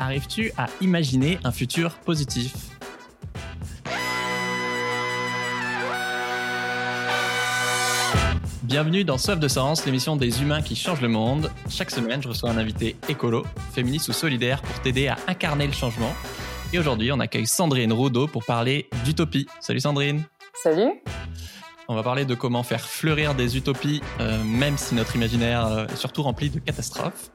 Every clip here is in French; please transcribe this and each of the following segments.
Arrives-tu à imaginer un futur positif? Bienvenue dans Soif de Sens, l'émission des humains qui changent le monde. Chaque semaine, je reçois un invité écolo, féministe ou solidaire pour t'aider à incarner le changement. Et aujourd'hui, on accueille Sandrine Roudot pour parler d'utopie. Salut Sandrine. Salut. On va parler de comment faire fleurir des utopies, euh, même si notre imaginaire euh, est surtout rempli de catastrophes.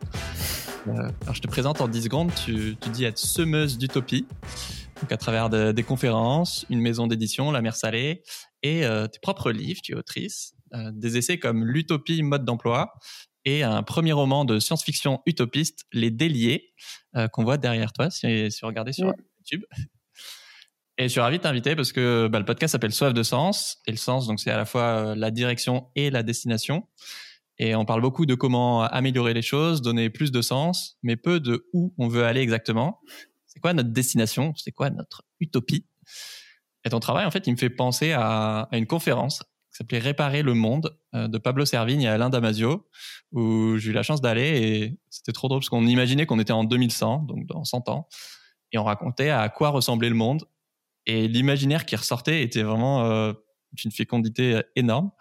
Euh, alors je te présente en 10 secondes, tu, tu dis être semeuse d'utopie, donc à travers des conférences, une maison d'édition, La Mer Salée, et tes propres livres, tu es autrice, des essais comme L'utopie mode d'emploi, et un premier roman de science-fiction utopiste, Les Déliés, qu'on voit derrière toi si, si vous regardez sur YouTube. Et je suis ravi de t'inviter parce que bah, le podcast s'appelle Soif de sens. Et le sens, donc, c'est à la fois euh, la direction et la destination. Et on parle beaucoup de comment améliorer les choses, donner plus de sens, mais peu de où on veut aller exactement. C'est quoi notre destination? C'est quoi notre utopie? Et ton travail, en fait, il me fait penser à, une conférence qui s'appelait Réparer le monde euh, de Pablo Servigne et Alain Damasio, où j'ai eu la chance d'aller et c'était trop drôle parce qu'on imaginait qu'on était en 2100, donc dans 100 ans, et on racontait à quoi ressemblait le monde et l'imaginaire qui ressortait était vraiment euh, d'une fécondité euh, énorme.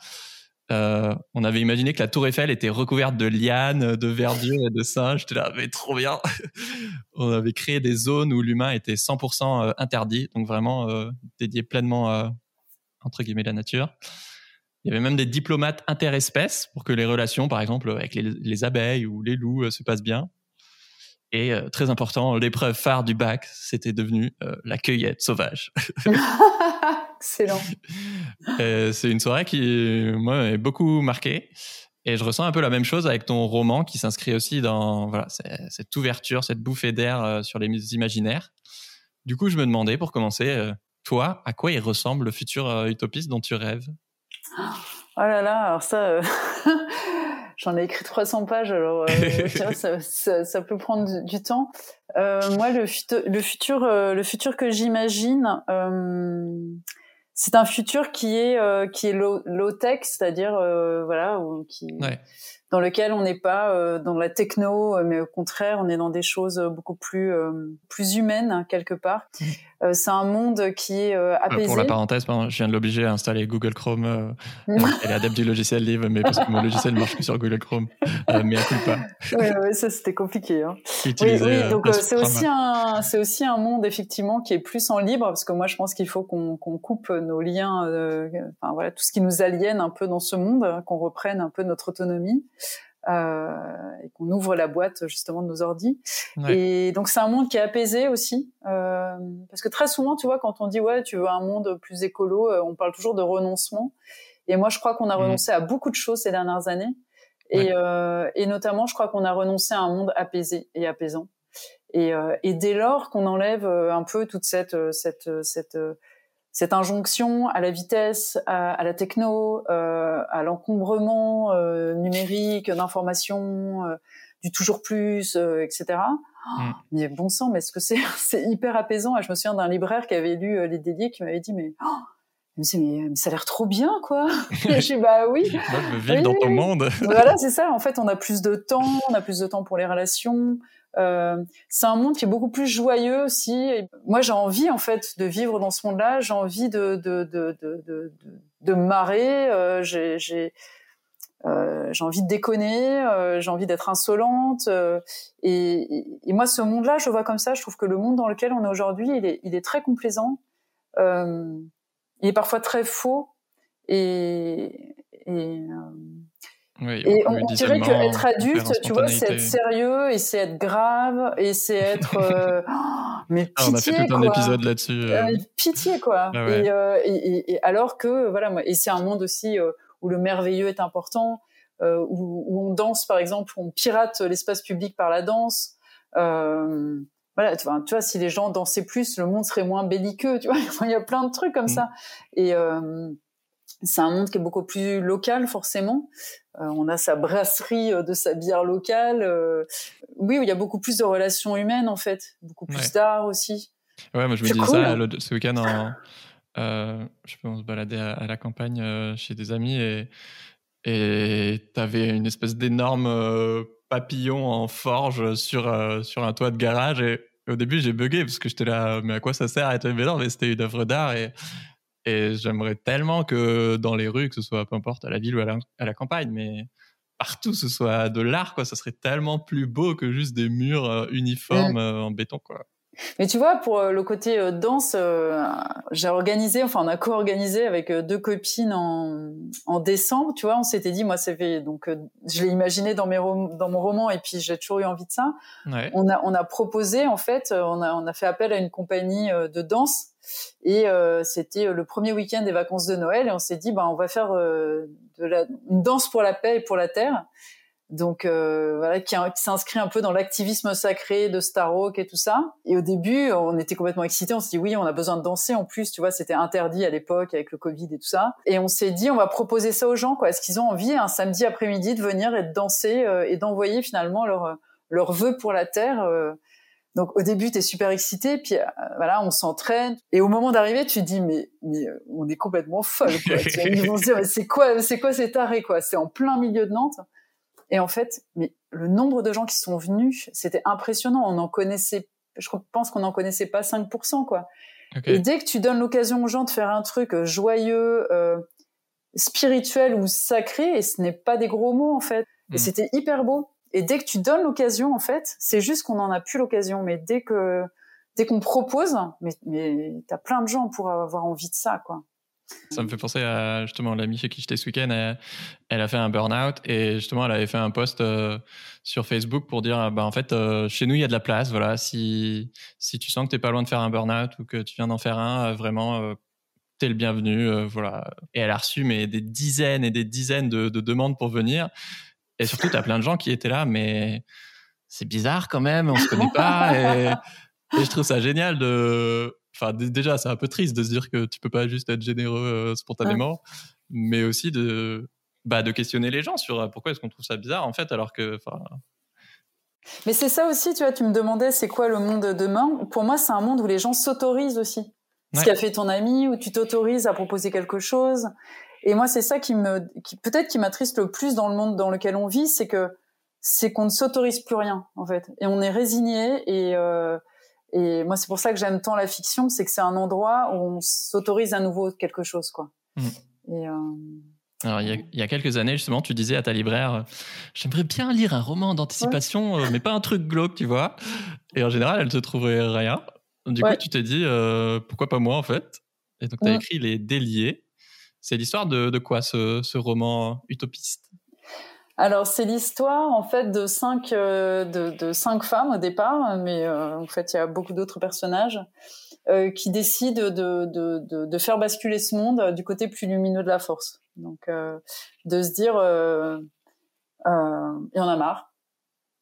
Euh, on avait imaginé que la tour Eiffel était recouverte de lianes, de verdure et de singes. J'étais là, mais trop bien. on avait créé des zones où l'humain était 100% euh, interdit, donc vraiment euh, dédié pleinement à, entre guillemets, la nature. Il y avait même des diplomates interespèces pour que les relations, par exemple, avec les, les abeilles ou les loups se passent bien. Et très important, l'épreuve phare du bac, c'était devenu la cueillette sauvage. Excellent. Euh, c'est une soirée qui, moi, m'a beaucoup marqué. Et je ressens un peu la même chose avec ton roman qui s'inscrit aussi dans voilà, cette ouverture, cette bouffée d'air sur les imaginaires. Du coup, je me demandais, pour commencer, toi, à quoi il ressemble le futur utopiste dont tu rêves? Oh là là, alors ça, J'en ai écrit 300 pages, alors euh, ça, ça, ça, peut prendre du, temps. Euh, moi, le, le futur, euh, le futur que j'imagine, euh, c'est un futur qui est qui est low, low tech, c'est-à-dire voilà, qui ouais dans lequel on n'est pas euh, dans la techno, euh, mais au contraire, on est dans des choses beaucoup plus euh, plus humaines hein, quelque part. Mmh. c'est un monde qui est apaisé. Pour la parenthèse, je viens de l'obliger à installer Google Chrome. elle est adepte du logiciel libre, mais parce que mon logiciel marche que sur Google Chrome. mais elle coule pas. Oui, ouais, ça c'était compliqué. Hein. Oui, oui, donc c'est aussi un c'est aussi un monde effectivement qui est plus en libre, parce que moi je pense qu'il faut qu'on qu'on coupe nos liens, enfin voilà, tout ce qui nous aliène un peu dans ce monde, hein, qu'on reprenne un peu notre autonomie. Euh, et qu'on ouvre la boîte justement de nos ordis. Et donc c'est un monde qui est apaisé aussi, euh, parce que très souvent, tu vois, quand on dit ouais, tu veux un monde plus écolo, euh, on parle toujours de renoncement. Et moi, je crois qu'on a mmh. renoncé à beaucoup de choses ces dernières années. Et, euh, et notamment, je crois qu'on a renoncé à un monde apaisé et apaisant. Et, euh, et dès lors qu'on enlève un peu toute cette cette cette cette injonction à la vitesse, à, à la techno, euh, à l'encombrement euh, numérique d'informations, euh, du toujours plus, euh, etc. Mm. mais bon sang, mais est-ce que c'est c'est hyper apaisant? Je me souviens d'un libraire qui avait lu Les Déliés qui m'avait dit mais oh, me mais, mais, ça a l'air trop bien, quoi. je suis bah oui. Veux vivre dans ton monde. voilà, c'est ça. En fait, on a plus de temps, on a plus de temps pour les relations. Euh, c'est un monde qui est beaucoup plus joyeux aussi. Et moi, j'ai envie en fait de vivre dans ce monde-là. J'ai envie de de de de de, de marrer. Euh, j'ai j'ai euh, j'ai envie de déconner. Euh, j'ai envie d'être insolente. Euh, et, et, moi, ce monde-là, je vois comme ça. Je trouve que le monde dans lequel on est aujourd'hui, il est il est très complaisant. il est parfois très faux. Et, et et on, dirait qu'être adulte, tu vois, c'est être sérieux et c'est être grave et c'est être. Euh, mais pitié, ah, on a fait tout un épisode là-dessus. Euh. Euh, pitié, quoi. Ah et, et, alors que, voilà, et c'est un monde aussi où le merveilleux est important, où, où, on danse, par exemple, où on pirate l'espace public par la danse. voilà, tu vois, tu vois, si les gens dansaient plus, le monde serait moins belliqueux, tu vois. Il y a plein de trucs comme mm. ça. Et c'est un monde qui est beaucoup plus local forcément. Euh, on a sa brasserie euh, de sa bière locale. Euh, oui, il y a beaucoup plus de relations humaines en fait, beaucoup plus d'art aussi. Ouais, moi je me disais ça ce week-end. En, je peux on se balader à, la campagne chez des amis et et t'avais une espèce d'énorme papillon en forge sur sur un toit de garage et au début, j'ai bugué parce que j'étais là, mais à quoi ça sert? Mais non, mais c'était une œuvre d'art et, et j'aimerais tellement que dans les rues, que ce soit peu importe à la ville ou à la, à la campagne, mais partout ce soit de l'art, quoi. Ça serait tellement plus beau que juste des murs euh, uniformes mm. euh, en béton, quoi. Mais tu vois, pour euh, le côté danse, euh, j'ai organisé, enfin on a co-organisé avec deux copines en, en décembre. Tu vois, on s'était dit, moi c'est fait, donc je l'ai imaginé dans mes dans mon roman et puis j'ai toujours eu envie de ça. Ouais. On a on a proposé en fait, on a on a fait appel à une compagnie de danse et c'était le premier week-end des vacances de Noël et on s'est dit, bah on va faire de la, une danse pour la paix et pour la terre donc euh, voilà, qui, s'inscrit un peu dans l'activisme sacré de Starhawk et tout ça. Et au début, on était complètement excités. On s'est dit oui, on a besoin de danser en plus. Tu vois, c'était interdit à l'époque avec le Covid et tout ça. Et on s'est dit, on va proposer ça aux gens. Quoi Est-ce qu'ils ont envie un samedi après-midi de venir et de danser euh, et d'envoyer finalement leur leur vœu pour la terre euh. Donc au début, tu es super excité, puis voilà, on s'entraîne. Et au moment d'arriver, tu te dis mais mais on est complètement folle. Quoi. Ils vont se dire mais c'est quoi c'est quoi cet arrêt quoi? C'est en plein milieu de Nantes. Et en fait, mais le nombre de gens qui sont venus, c'était impressionnant. On en connaissait, je pense qu'on n'en connaissait pas 5%, quoi. Et dès que tu donnes l'occasion aux gens de faire un truc euh, joyeux, euh, spirituel ou sacré, et ce n'est pas des gros mots, en fait. Et hmm. c'était hyper beau. Et dès que tu donnes l'occasion, en fait, c'est juste qu'on n'en a plus l'occasion. Mais dès que, dès qu'on propose, mais, t'as plein de gens pour avoir envie de ça, quoi. Ça me fait penser à justement l'amie chez qui j'étais ce week-end. Elle, a fait un burn-out et justement, elle avait fait un post euh, sur Facebook pour dire bah, en fait, euh, chez nous, il y a de la place. Voilà, si, si tu sens que tu n'es pas loin de faire un burn-out ou que tu viens d'en faire un, euh, vraiment, tu es le bienvenu. voilà. Et elle a reçu mais, des dizaines et des dizaines de demandes pour venir. Et surtout, tu as plein de gens qui étaient là, mais c'est bizarre quand même, on se connaît pas. et, et je trouve ça génial de Enfin, déjà, c'est un peu triste de se dire que tu peux pas juste être généreux euh, spontanément, mais aussi de, bah, de questionner les gens sur euh, pourquoi est-ce qu'on trouve ça bizarre en fait, alors que, Mais c'est ça aussi, tu vois, tu me demandais c'est quoi le monde de demain? Pour moi, c'est un monde où les gens s'autorisent aussi. Ce qu'a fait ton ami, où tu t'autorises à proposer quelque chose. Et moi, c'est ça qui me, qui, peut-être qui m'attriste le plus dans le monde dans lequel on vit, c'est que c'est qu'on ne s'autorise plus rien en fait, et on est résigné et euh, et moi, c'est pour ça que j'aime tant la fiction, c'est que c'est un endroit où on s'autorise à nouveau quelque chose, quoi. Mm. Et, euh... Alors, il y, a, quelques années, justement, tu disais à ta libraire, euh, j'aimerais bien lire un roman d'anticipation, mais pas un truc glauque, tu vois. Et en général, elle te trouverait rien. Du coup, tu t'es dit, euh, pourquoi pas moi, en fait? Et donc, tu as écrit Les Déliés. C'est l'histoire de, de, quoi, ce, ce roman utopiste? Alors c'est l'histoire en fait de cinq euh, de, cinq femmes au départ, mais euh, en fait il y a beaucoup d'autres personnages euh, qui décident de, de, de, de, faire basculer ce monde du côté plus lumineux de la force. Donc de se dire il y en a marre,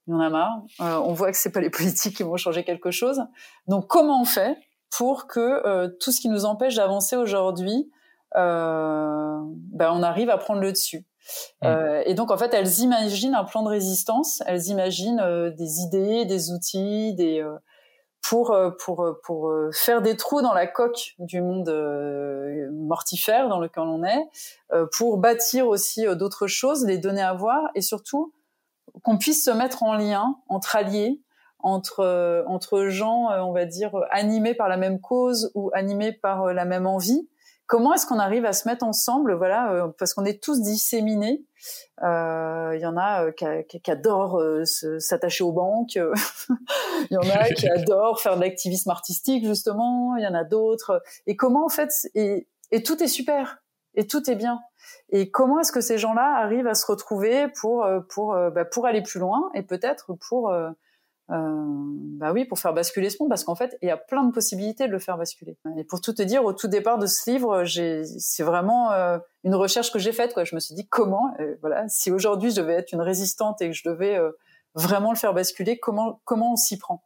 il y en a marre. on voit que c'est pas les politiques qui vont changer quelque chose. Donc comment on fait pour que tout ce qui nous empêche d'avancer aujourd'hui, ben, on arrive à prendre le dessus. Mm. Euh, et donc en fait, elles imaginent un plan de résistance, elles imaginent euh, des idées, des outils, des euh, pour pour pour faire des trous dans la coque du monde mortifère dans lequel on est, pour bâtir aussi d'autres choses, les donner à voir et surtout qu'on puisse se mettre en lien entre alliés, entre entre gens, on va dire animés par la même cause ou animés par la même envie comment est-ce qu'on arrive à se mettre ensemble, voilà, euh, parce qu'on est tous disséminés. Euh, il y en a euh, qui, adorent s'attacher aux banques, il y en a qui adorent faire de l'activisme artistique justement, il y en a d'autres. Et comment en fait, et, tout est super, et tout est bien. Et comment est-ce que ces gens-là arrivent à se retrouver pour pour bah, pour aller plus loin et peut-être pour euh, bah oui, pour faire basculer ce monde, parce qu'en fait, il y a plein de possibilités de le faire basculer. Et pour tout te dire, au tout départ de ce livre, c'est vraiment euh, une recherche que j'ai faite. Quoi. Je me suis dit comment, euh, voilà, si aujourd'hui je devais être une résistante et que je devais vraiment le faire basculer, comment comment on s'y prend?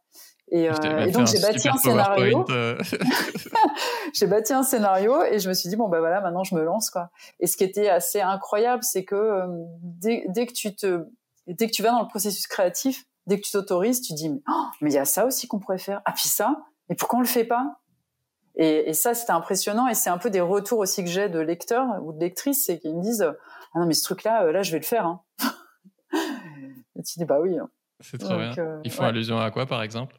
Et, et, donc j'ai bâti un scénario. j'ai bâti un scénario et je me suis dit bon ben voilà maintenant je me lance quoi. Et ce qui était assez incroyable c'est que dès, dès, que tu te dès que tu vas dans le processus créatif, dès que tu t'autorises, tu dis oh, mais il y a ça aussi qu'on pourrait faire. Ah puis ça, et pourquoi on le fait pas? Et, et, ça c'était impressionnant et c'est un peu des retours aussi que j'ai de lecteurs ou de lectrices, c'est qu'ils me disent ah non mais ce truc-là, euh, là je vais le faire. Hein. et tu dis bah oui. Hein. C'est trop bien. Euh, Ils font allusion à quoi par exemple?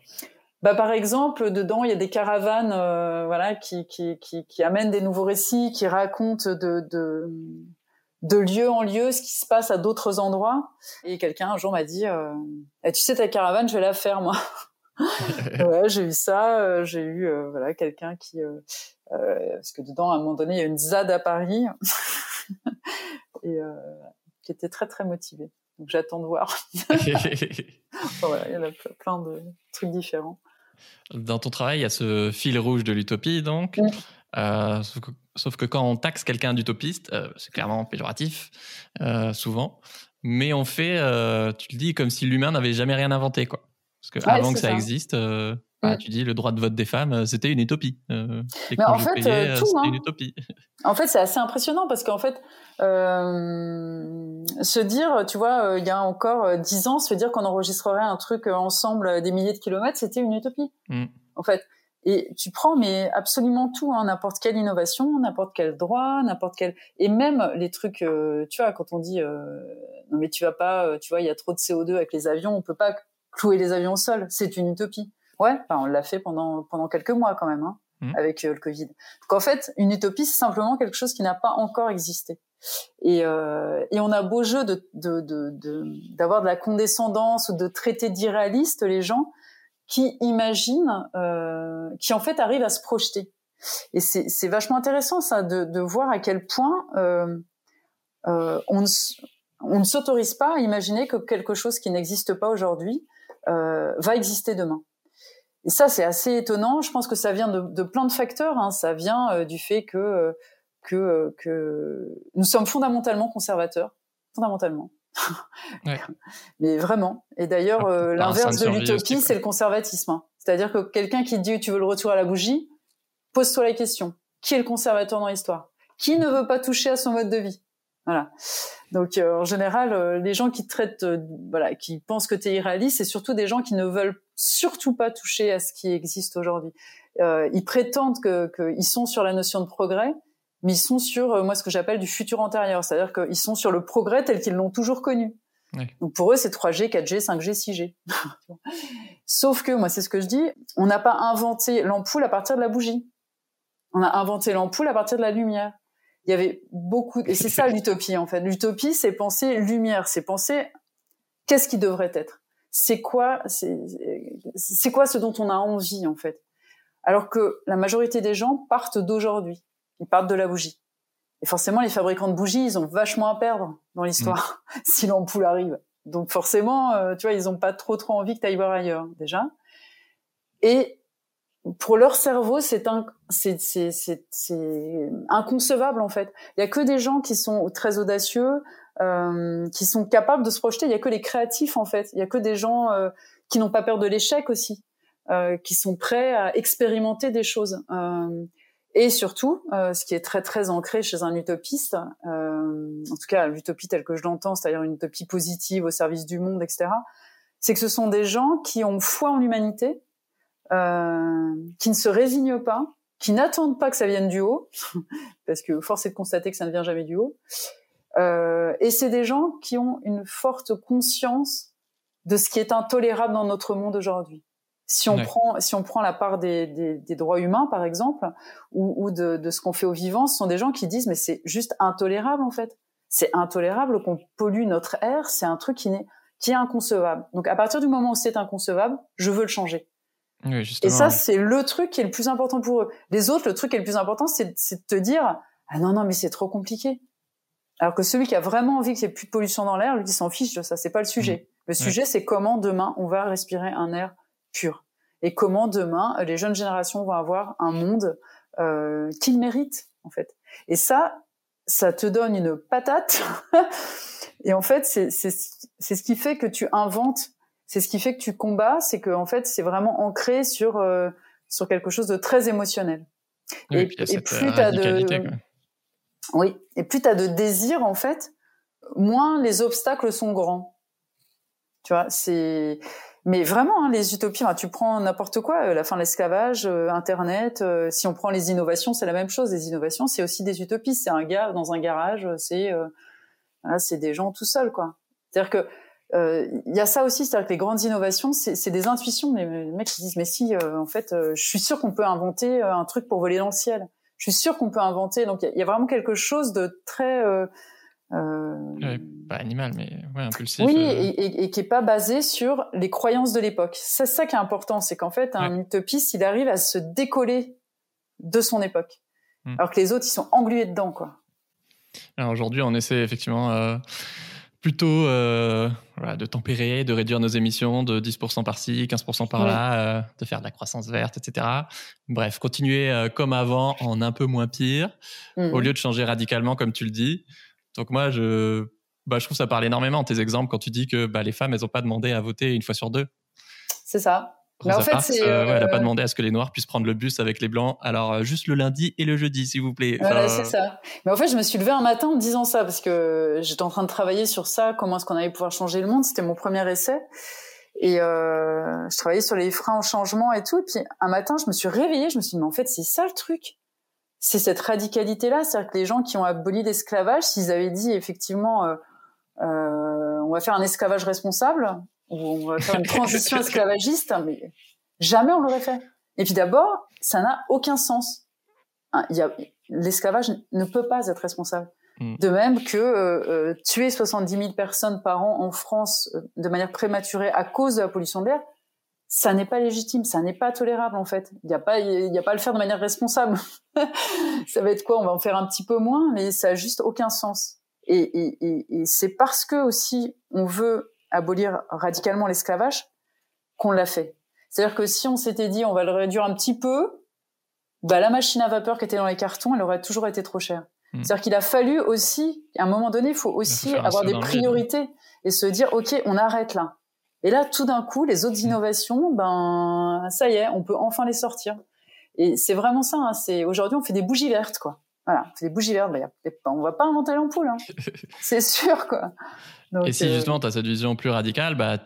Bah, par exemple, dedans, il y a des caravanes, voilà, qui, qui, qui, qui, amènent des nouveaux récits, qui racontent de, de, de lieu en lieu ce qui se passe à d'autres endroits. Et quelqu'un un jour m'a dit, euh, eh, tu sais ta caravane, je vais la faire moi. ouais, j'ai eu ça. Euh, j'ai eu euh, voilà quelqu'un qui parce que dedans à un moment donné il y a une ZAD à Paris et qui était très très motivé. Donc j'attends de voir. voilà, il y en a plein de trucs différents. Dans ton travail, il y a ce fil rouge de l'utopie, donc. Euh, sauf, que, quand on taxe quelqu'un d'utopiste, euh, c'est clairement péjoratif, euh, souvent. Mais on fait, tu le dis, comme si l'humain n'avait jamais rien inventé, quoi. Parce que avant que ça, existe, bah, mm. tu dis le droit de vote des femmes, c'était une utopie. Mais en fait, tout, hein. une utopie. En fait, c'est assez impressionnant parce qu'en fait, se dire, tu vois, il y a encore dix ans, se dire qu'on enregistrerait un truc ensemble des milliers de kilomètres, c'était une utopie. Mm. En fait, et tu prends mais absolument tout, hein, n'importe quelle innovation, n'importe quel droit, n'importe quel et même les trucs, euh, tu vois, quand on dit euh, non mais tu vas pas, euh, tu vois, il y a trop de CO2 avec les avions, on peut pas clouer les avions au sol, c'est une utopie. Ouais, on l'a fait pendant pendant quelques mois quand même, hein, mmh. avec le Covid. Donc en fait, une utopie c'est simplement quelque chose qui n'a pas encore existé. Et, et on a beau jeu de d'avoir de, de, de, de la condescendance ou de traiter d'irréaliste les gens qui imagine, euh, qui en fait arrive à se projeter. Et c'est vachement intéressant ça de, de, voir à quel point euh, euh, on ne, s'autorise pas à imaginer que quelque chose qui n'existe pas aujourd'hui euh, va exister demain. Et ça, c'est assez étonnant. Je pense que ça vient de, de plein de facteurs. Hein. Ça vient euh, du fait que, que, que nous sommes fondamentalement conservateurs, fondamentalement. Mais vraiment. Et d'ailleurs, ah, euh, l'inverse de l'utopie, c'est le conservatisme. Hein. C'est-à-dire que quelqu'un qui dit tu veux le retour à la bougie, pose-toi la question. Qui est le conservateur dans l'histoire? Qui ne veut pas toucher à son mode de vie? Voilà. Donc euh, en général, euh, les gens qui traitent, voilà, qui pensent que tu es irréaliste, c'est surtout des gens qui ne veulent surtout pas toucher à ce qui existe aujourd'hui. ils prétendent que qu'ils sont sur la notion de progrès, mais ils sont sur euh, moi ce que j'appelle du futur antérieur, c'est-à-dire qu'ils sont sur le progrès tel qu'ils l'ont toujours connu. Donc pour eux, c'est 3G, 4G, 5G, 6G. Sauf que moi, c'est ce que je dis, on n'a pas inventé l'ampoule à partir de la bougie. On a inventé l'ampoule à partir de la lumière. Il y avait beaucoup, et c'est ça l'utopie en fait. L'utopie, c'est penser lumière, c'est penser qu'est-ce qui devrait être. C'est quoi, c'est quoi ce dont on a envie en fait. Alors que la majorité des gens partent d'aujourd'hui ils partent de la bougie. Et forcément, les fabricants de bougies, ils ont vachement à perdre dans l'histoire mm. si l'ampoule arrive. Donc forcément, euh, tu vois, ils ont pas trop trop envie que tu ailles voir ailleurs déjà. Et pour leur cerveau, c'est un, c'est, c'est, c'est, inconcevable en fait. Il y a que des gens qui sont très audacieux, euh, qui sont capables de se projeter. Il y a que les créatifs en fait. Il y a que des gens euh, qui n'ont pas peur de l'échec aussi, euh, qui sont prêts à expérimenter des choses. Euh, et surtout, euh, ce qui est très très ancré chez un utopiste, euh, en tout cas l'utopie telle que je l'entends, c'est-à-dire une utopie positive au service du monde, etc., c'est que ce sont des gens qui ont foi en l'humanité, euh, qui ne se résignent pas, qui n'attendent pas que ça vienne du haut, parce que force est de constater que ça ne vient jamais du haut. Euh, et c'est des gens qui ont une forte conscience de ce qui est intolérable dans notre monde aujourd'hui. Si on prend, si on prend la part des, des, des droits humains, par exemple, ou, ou de, de, ce qu'on fait aux vivants, ce sont des gens qui disent mais c'est juste intolérable en fait. C'est intolérable qu'on pollue notre air. C'est un truc qui, est, qui est inconcevable. Donc à partir du moment où c'est inconcevable, je veux le changer. Oui, Et ça, c'est le truc qui est le plus important pour eux. Les autres, le truc qui est le plus important, c'est de te dire ah non non mais c'est trop compliqué. Alors que celui qui a vraiment envie qu'il n'y ait plus de pollution dans l'air, lui, il s'en fiche de ça. C'est pas le sujet. Mmh. Le sujet, c'est comment demain on va respirer un air pur. Et comment demain les jeunes générations vont avoir un monde euh, qu'ils méritent en fait. Et ça, ça te donne une patate. et en fait, c'est c'est ce qui fait que tu inventes, c'est ce qui fait que tu combats, c'est que en fait, c'est vraiment ancré sur euh, sur quelque chose de très émotionnel. et, et, plus tu as de oui, et plus tu as de désir en fait, moins les obstacles sont grands. Tu vois, c'est mais vraiment, hein, les utopies, tu prends n'importe quoi, euh, la fin de l'esclavage, euh, Internet, euh, si on prend les innovations, c'est la même chose. Les innovations, c'est aussi des utopies. C'est un gars dans un garage, c'est c'est des gens tout seuls. C'est-à-dire que il y a ça aussi, c'est-à-dire que les grandes innovations, c'est des intuitions. Les mecs qui disent mais si, en fait, je suis sûr qu'on peut inventer un truc pour voler dans le ciel. Je suis sûr qu'on peut inventer. Donc il y, a vraiment quelque chose de très euh, pas animal, mais ouais, impulsif. Oui, euh. et, et, qui est pas basé sur les croyances de l'époque. C'est ça qui est important, c'est qu'en fait, un utopiste, il arrive à se décoller de son époque, hmm. alors que les autres, ils sont englués dedans, quoi. Alors aujourd'hui, on essaie effectivement euh, plutôt euh, voilà, de tempérer, de réduire nos émissions de 10% par-ci, 15% par-là, euh, de faire de la croissance verte, etc. Bref, continuer comme avant en un peu moins pire, hmm. au lieu de changer radicalement, comme tu le dis. Donc moi, je, bah, je trouve ça parle énormément tes exemples quand tu dis que bah, les femmes, elles n'ont pas demandé à voter une fois sur deux. C'est ça. Mais en fait, c'est, elle n'a pas euh, demandé à ce que les noirs puissent prendre le bus avec les blancs. Alors euh, juste le lundi et le jeudi, s'il vous plaît. voilà, c'est ça. Mais en fait, je me suis levée un matin en disant ça parce que j'étais en train de travailler sur ça, comment est-ce qu'on allait pouvoir changer le monde. C'était mon premier essai. Et euh, je travaillais sur les freins au changement et tout. Et puis un matin, je me suis réveillée, je me suis dit, mais en fait, c'est ça le truc c'est cette radicalité-là, c'est-à-dire que les gens qui ont aboli l'esclavage, s'ils avaient dit effectivement, euh, euh, on va faire un esclavage responsable ou on va faire une transition esclavagiste, mais jamais on l'aurait fait. Et puis d'abord, ça n'a aucun sens. Hein, l'esclavage ne peut pas être responsable. Mm. De même que euh, tuer 70 000 personnes par an en France de manière prématurée à cause de la pollution de l'air, ça n'est pas légitime, ça n'est pas tolérable en fait. Il n'y a pas, il y a pas à le faire de manière responsable. ça va être quoi? On va en faire un petit peu moins, mais ça a juste aucun sens. Et, et, et, c'est parce que aussi on veut abolir radicalement l'esclavage qu'on l'a fait. C'est-à-dire que si on s'était dit on va le réduire un petit peu, bah la machine à vapeur qui était dans les cartons, elle aurait toujours été trop chère. Hmm. C'est-à-dire qu'il a fallu aussi, à un moment donné, il faut aussi avoir des priorités et se dire ok, on arrête là. Et là, tout d'un coup, les autres mm. innovations, ben, ça y est, on peut enfin les sortir. Et c'est vraiment ça. Hein, c'est aujourd'hui, on fait des bougies vertes, quoi. Voilà, on fait des bougies vertes. Ben, on va pas inventer l'ampoule, hein. c'est sûr, quoi. et si euh, justement, tu as cette vision plus radicale, bah,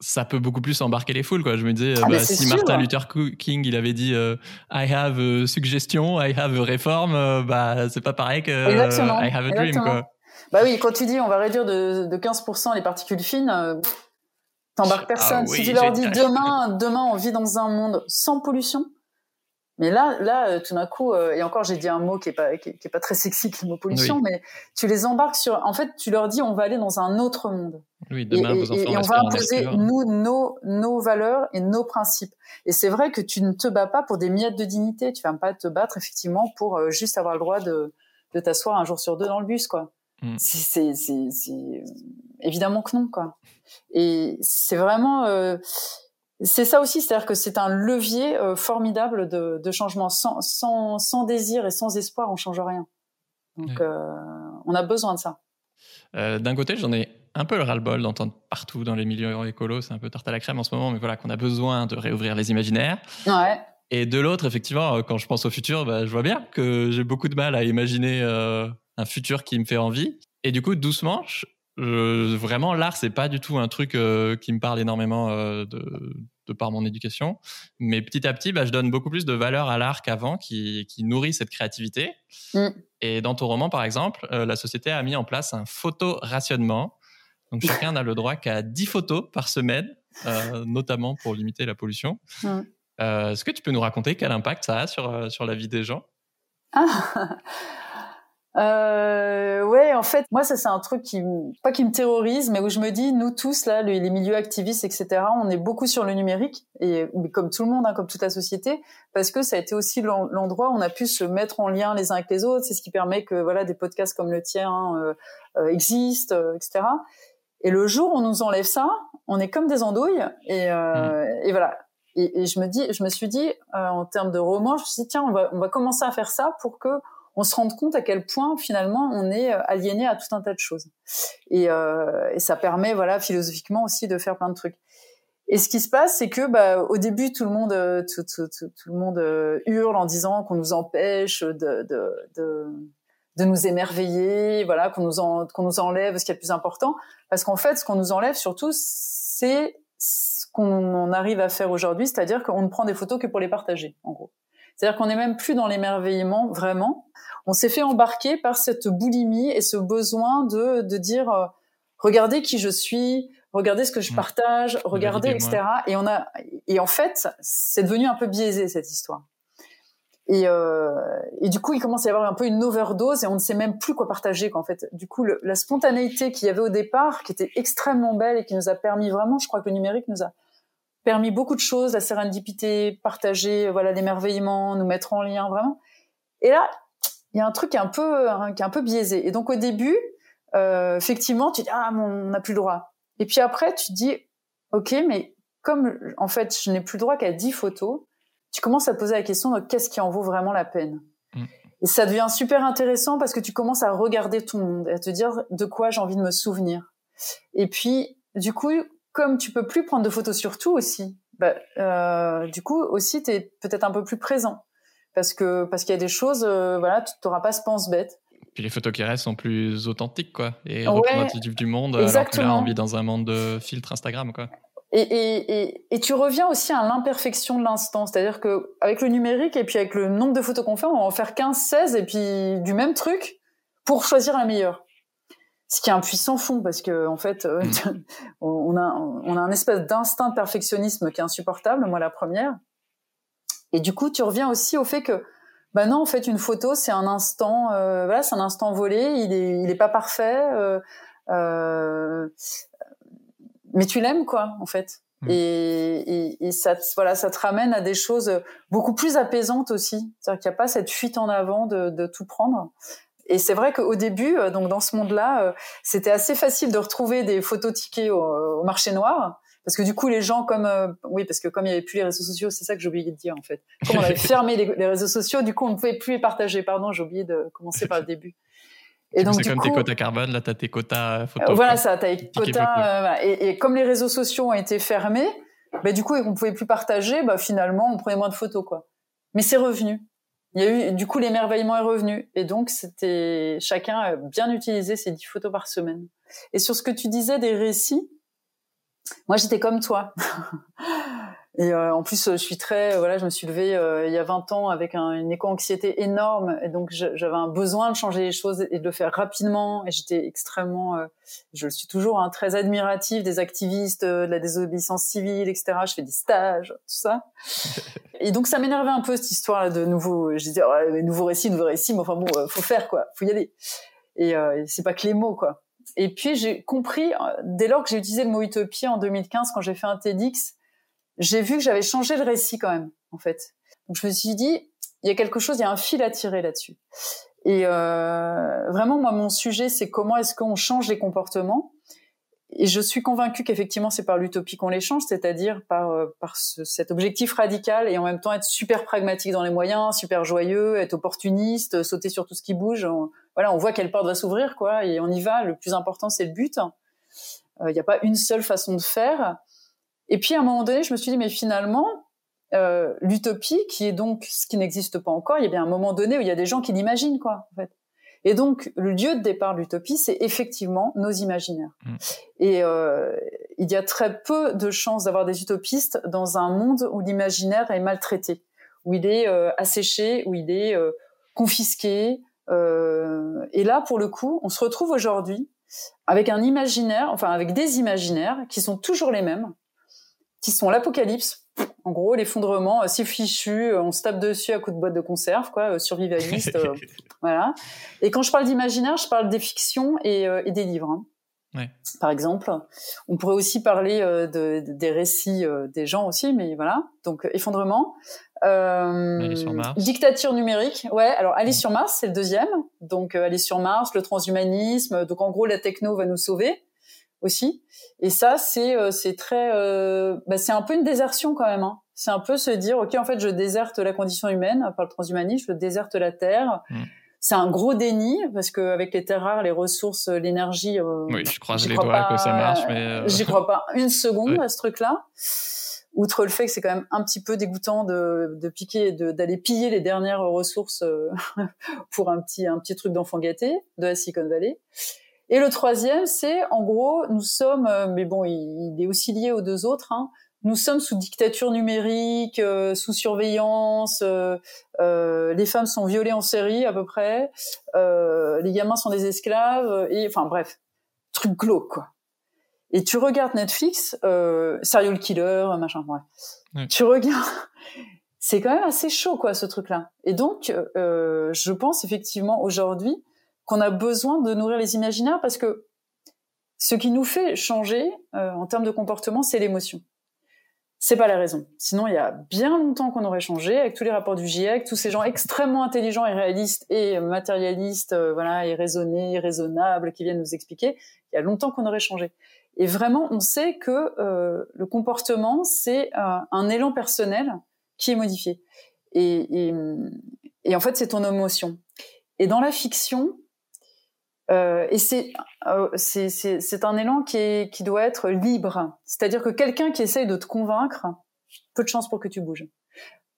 ça peut beaucoup plus embarquer les foules, quoi. Je me dis, ah, bah, si Martin Luther King, il avait dit euh, I have a suggestion, I have a euh, bah, c'est pas pareil que I have a dream, quoi. Bah oui, quand tu dis on va réduire de, de 15% les particules fines, T'embarques ah personne. si tu leur dis demain, demain, on vit dans un monde sans pollution. Mais là, là, euh, tout d'un coup, euh, et encore, j'ai dit un mot qui est pas, qui est, pas très sexy, le mot pollution, mais tu les embarques sur. En fait, tu leur dis, on va aller dans un autre monde. Oui, demain, et, vos et, on va imposer nous nos nos valeurs et nos principes. Et c'est vrai que tu ne te bats pas pour des miettes de dignité. Tu vas pas te battre effectivement pour euh, juste avoir le droit de de t'asseoir un jour sur deux dans le bus, quoi. Mm. C'est évidemment que non, quoi. Et c'est vraiment, euh, c'est ça aussi, c'est-à-dire que c'est un levier euh, formidable de, de changement. Sans, sans, sans, désir et sans espoir, on change rien. Donc, euh, on a besoin de ça. D'un côté, j'en ai un peu le ras-le-bol d'entendre partout dans les milieux écolos, c'est un peu tarte à la crème en ce moment, mais voilà, qu'on a besoin de réouvrir les imaginaires. Ouais. Et de l'autre, effectivement, quand je pense au futur, bah, je vois bien que j'ai beaucoup de mal à imaginer un futur qui me fait envie. Et du coup, doucement, vraiment, l'art, c'est pas du tout un truc euh, qui me parle énormément euh, de, de, par mon éducation. Mais petit à petit, bah, je donne beaucoup plus de valeur à l'art qu'avant, qui, qui, nourrit cette créativité. Mm. Et dans ton roman, par exemple, euh, la société a mis en place un photo-rationnement. Donc chacun n'a le droit qu'à 10 photos par semaine, notamment pour limiter la pollution. Mm. Est-ce que tu peux nous raconter quel impact ça a sur, sur la vie des gens? Ah euh, ouais, en fait, moi, ça c'est un truc qui, pas qui me terrorise, mais où je me dis, nous tous là, les, milieux activistes, etc., on est beaucoup sur le numérique et comme tout le monde, hein, comme toute la société, parce que ça a été aussi l'endroit où on a pu se mettre en lien les uns avec les autres. C'est ce qui permet que voilà des podcasts comme le tien hein, euh, euh, existent, euh, etc. Et le jour où on nous enlève ça, on est comme des andouilles et, mmh. et voilà. Et, et, je me dis, je me suis dit, en termes de roman, je me suis dit tiens, on va, on va commencer à faire ça pour que on se rend compte à quel point finalement on est euh, aliéné à tout un tas de choses. Et, euh, et ça permet, voilà, philosophiquement aussi de faire plein de trucs. Et ce qui se passe, c'est que bah, au début, tout le monde, euh, tout, tout, tout, le monde euh, hurle en disant qu'on nous empêche de, de, de, nous émerveiller, voilà, qu'on nous, en, qu'on nous enlève ce qui est le plus important. Parce qu'en fait, ce qu'on nous enlève surtout, c'est ce qu'on arrive à faire aujourd'hui, c'est-à-dire qu'on ne prend des photos que pour les partager, en gros. C'est-à-dire qu'on n'est même plus dans l'émerveillement vraiment. On s'est fait embarquer par cette boulimie et ce besoin de, de dire euh, regardez qui je suis, regardez ce que je mmh. partage, regardez, etc. Et on a, et en fait, c'est devenu un peu biaisé cette histoire. Et, euh, et du coup, il commence à y avoir un peu une overdose et on ne sait même plus quoi partager. Qu'en fait, du coup, la spontanéité qu'il y avait au départ, qui était extrêmement belle et qui nous a permis vraiment, je crois que le numérique nous a permis beaucoup de choses, la sérendipité, partager, voilà, l'émerveillement, nous mettre en lien, vraiment. Et là, il y a un truc qui est un peu, qui est un peu biaisé. Et donc au début, euh, effectivement, tu dis ah, on n'a plus le droit. Et puis après, tu dis ok, mais comme en fait, je n'ai plus le droit qu'à 10 photos, tu commences à te poser la question de qu'est-ce qui en vaut vraiment la peine. Mm. Et ça devient super intéressant parce que tu commences à regarder tout le monde, à te dire de quoi j'ai envie de me souvenir. Et puis, du coup, comme tu peux plus prendre de photos sur tout aussi, bah, euh, du coup aussi, tu es peut-être un peu plus présent parce que parce qu'il y a des choses, euh, voilà, tu n'auras pas ce pense bête. Puis les photos qui restent sont plus authentiques, quoi, et représentatives du monde. Exactement. Alors que là, on vit dans un monde de filtres Instagram, quoi. Et, et, et, et, tu reviens aussi à l'imperfection de l'instant. C'est-à-dire que avec le numérique et puis avec le nombre de photos qu'on fait, on va en faire 15, 16 et puis du même truc pour choisir la meilleure. Ce qui est un puissant fond parce que en fait, euh, mm. on a on a un espèce d'instinct de perfectionnisme qui est insupportable. Moi, la première. Et du coup, tu reviens aussi au fait que bah non, en fait, une photo, c'est un instant, euh, voilà, c'est un instant volé. Il est il est pas parfait. Euh, euh mais tu l'aimes quoi en fait mm. et, et, et, ça voilà ça te ramène à des choses beaucoup plus apaisantes aussi c'est-à-dire qu'il n'y a pas cette fuite en avant de, de tout prendre et c'est vrai qu'au début euh, donc dans ce monde-là euh, c'était assez facile de retrouver des photos tickets au, au, marché noir parce que du coup les gens comme euh, oui parce que comme il y avait plus les réseaux sociaux c'est ça que j'ai oublié de dire en fait comme on avait fermé les, les, réseaux sociaux du coup on ne pouvait plus les partager pardon j'ai oublié de commencer par le début et donc, c'est comme tes quotas carbone, là, t'as tes quotas photos. Voilà, ça, t'as tes quotas. Euh, et, et, comme les réseaux sociaux ont été fermés, bah, du coup, et qu'on pouvait plus partager, bah, finalement, on prenait moins de photos, quoi. Mais c'est revenu. Il y a eu, du coup, l'émerveillement est revenu. Et donc, c'était, chacun a bien utilisé ses 10 photos par semaine. Et sur ce que tu disais des récits, moi, j'étais comme toi. Et euh, en plus, je suis très, voilà, je me suis levée euh, il y a 20 ans avec un, une éco-anxiété énorme, et donc j'avais un besoin de changer les choses et de le faire rapidement. Et j'étais extrêmement, euh, je le suis toujours, hein, très admirative des activistes, de la désobéissance civile, etc. Je fais des stages, tout ça. et donc ça m'énervait un peu cette histoire de nouveau. Je disais, ouais, nouveau récit, nouveau récit, mais enfin bon, faut faire quoi, faut y aller. Et, et c'est pas que les mots quoi. Et puis j'ai compris dès lors que j'ai utilisé le mot utopie en 2015 quand j'ai fait un TEDx j'ai vu que j'avais changé le récit quand même, en fait. Donc je me suis dit, il y a quelque chose, il y a un fil à tirer là-dessus. Et euh, vraiment, moi, mon sujet, c'est comment est-ce qu'on change les comportements. Et je suis convaincue qu'effectivement, c'est par l'utopie qu'on les change, c'est-à-dire par, euh, par ce, cet objectif radical et en même temps être super pragmatique dans les moyens, super joyeux, être opportuniste, sauter sur tout ce qui bouge. voilà, on voit quelle porte va s'ouvrir, quoi, et on y va. Le plus important, c'est le but. Euh, il n'y a pas une seule façon de faire. Et puis à un moment donné, je me suis dit, mais finalement, euh, l'utopie, qui est donc ce qui n'existe pas encore, il y a bien un moment donné où il y a des gens qui l'imaginent, quoi, en fait. Et donc, le lieu de départ de l'utopie, c'est effectivement nos imaginaires. Mm. Et euh, il y a très peu de chances d'avoir des utopistes dans un monde où l'imaginaire est maltraité, où il est euh, asséché, où il est euh, confisqué. Euh, et là, pour le coup, on se retrouve aujourd'hui avec un imaginaire, enfin avec des imaginaires qui sont toujours les mêmes, qui sont l'apocalypse. En gros, l'effondrement, euh, c'est fichu, euh, on se tape dessus à coups de boîte de conserve, quoi, euh, survivaliste, voilà. Et quand je parle d'imaginaire, je parle des fictions et, des livres. Hein. Ouais. Par exemple, on pourrait aussi parler de, des récits des gens aussi, mais voilà. Donc effondrement, dictature numérique. Ouais. Alors aller sur Mars, c'est le deuxième. Donc aller sur Mars, le transhumanisme. Donc en gros, la techno va nous sauver aussi. Et ça, c'est euh, c'est très, euh, bah, c'est un peu une désertion quand même. Hein. C'est un peu se dire, ok, en fait, je déserte la condition humaine par le transhumanisme, je déserte la Terre. Mm. C'est un gros déni parce qu'avec les terres rares, les ressources, l'énergie. Euh, oui, je croise les doigts que ça marche, mais. J'y crois pas une seconde à ce truc-là. Outre le fait que c'est quand même un petit peu dégoûtant de, de piquer, d'aller piller les dernières ressources pour un petit un petit truc d'enfant gâté de la Silicon Valley. Et le troisième, c'est en gros, nous sommes, euh, mais bon, il, est aussi lié aux deux autres. Hein, nous sommes sous dictature numérique, euh, sous surveillance. Euh, euh, les femmes sont violées en série à peu près. les gamins sont des esclaves. Et enfin bref, truc glauque quoi. Et tu regardes Netflix, euh, serial killer, machin, ouais. Tu regardes, c'est quand même assez chaud, quoi, ce truc-là. Et donc, euh, je pense effectivement aujourd'hui qu'on a besoin de nourrir les imaginaires parce que ce qui nous fait changer euh, en termes de comportement, c'est l'émotion. C'est pas la raison. Sinon, il y a bien longtemps qu'on aurait changé avec tous les rapports du GIEC, tous ces gens extrêmement intelligents et réalistes et matérialistes, euh, voilà, et raisonnés, raisonnables, qui viennent nous expliquer. Il y a longtemps qu'on aurait changé. Et vraiment, on sait que euh, le comportement, c'est euh, un élan personnel qui est modifié. Et, et, et en fait, c'est ton émotion. Et dans la fiction, euh, et c'est euh, c'est un élan qui, est, qui doit être libre. C'est-à-dire que quelqu'un qui essaye de te convaincre, peu de chance pour que tu bouges.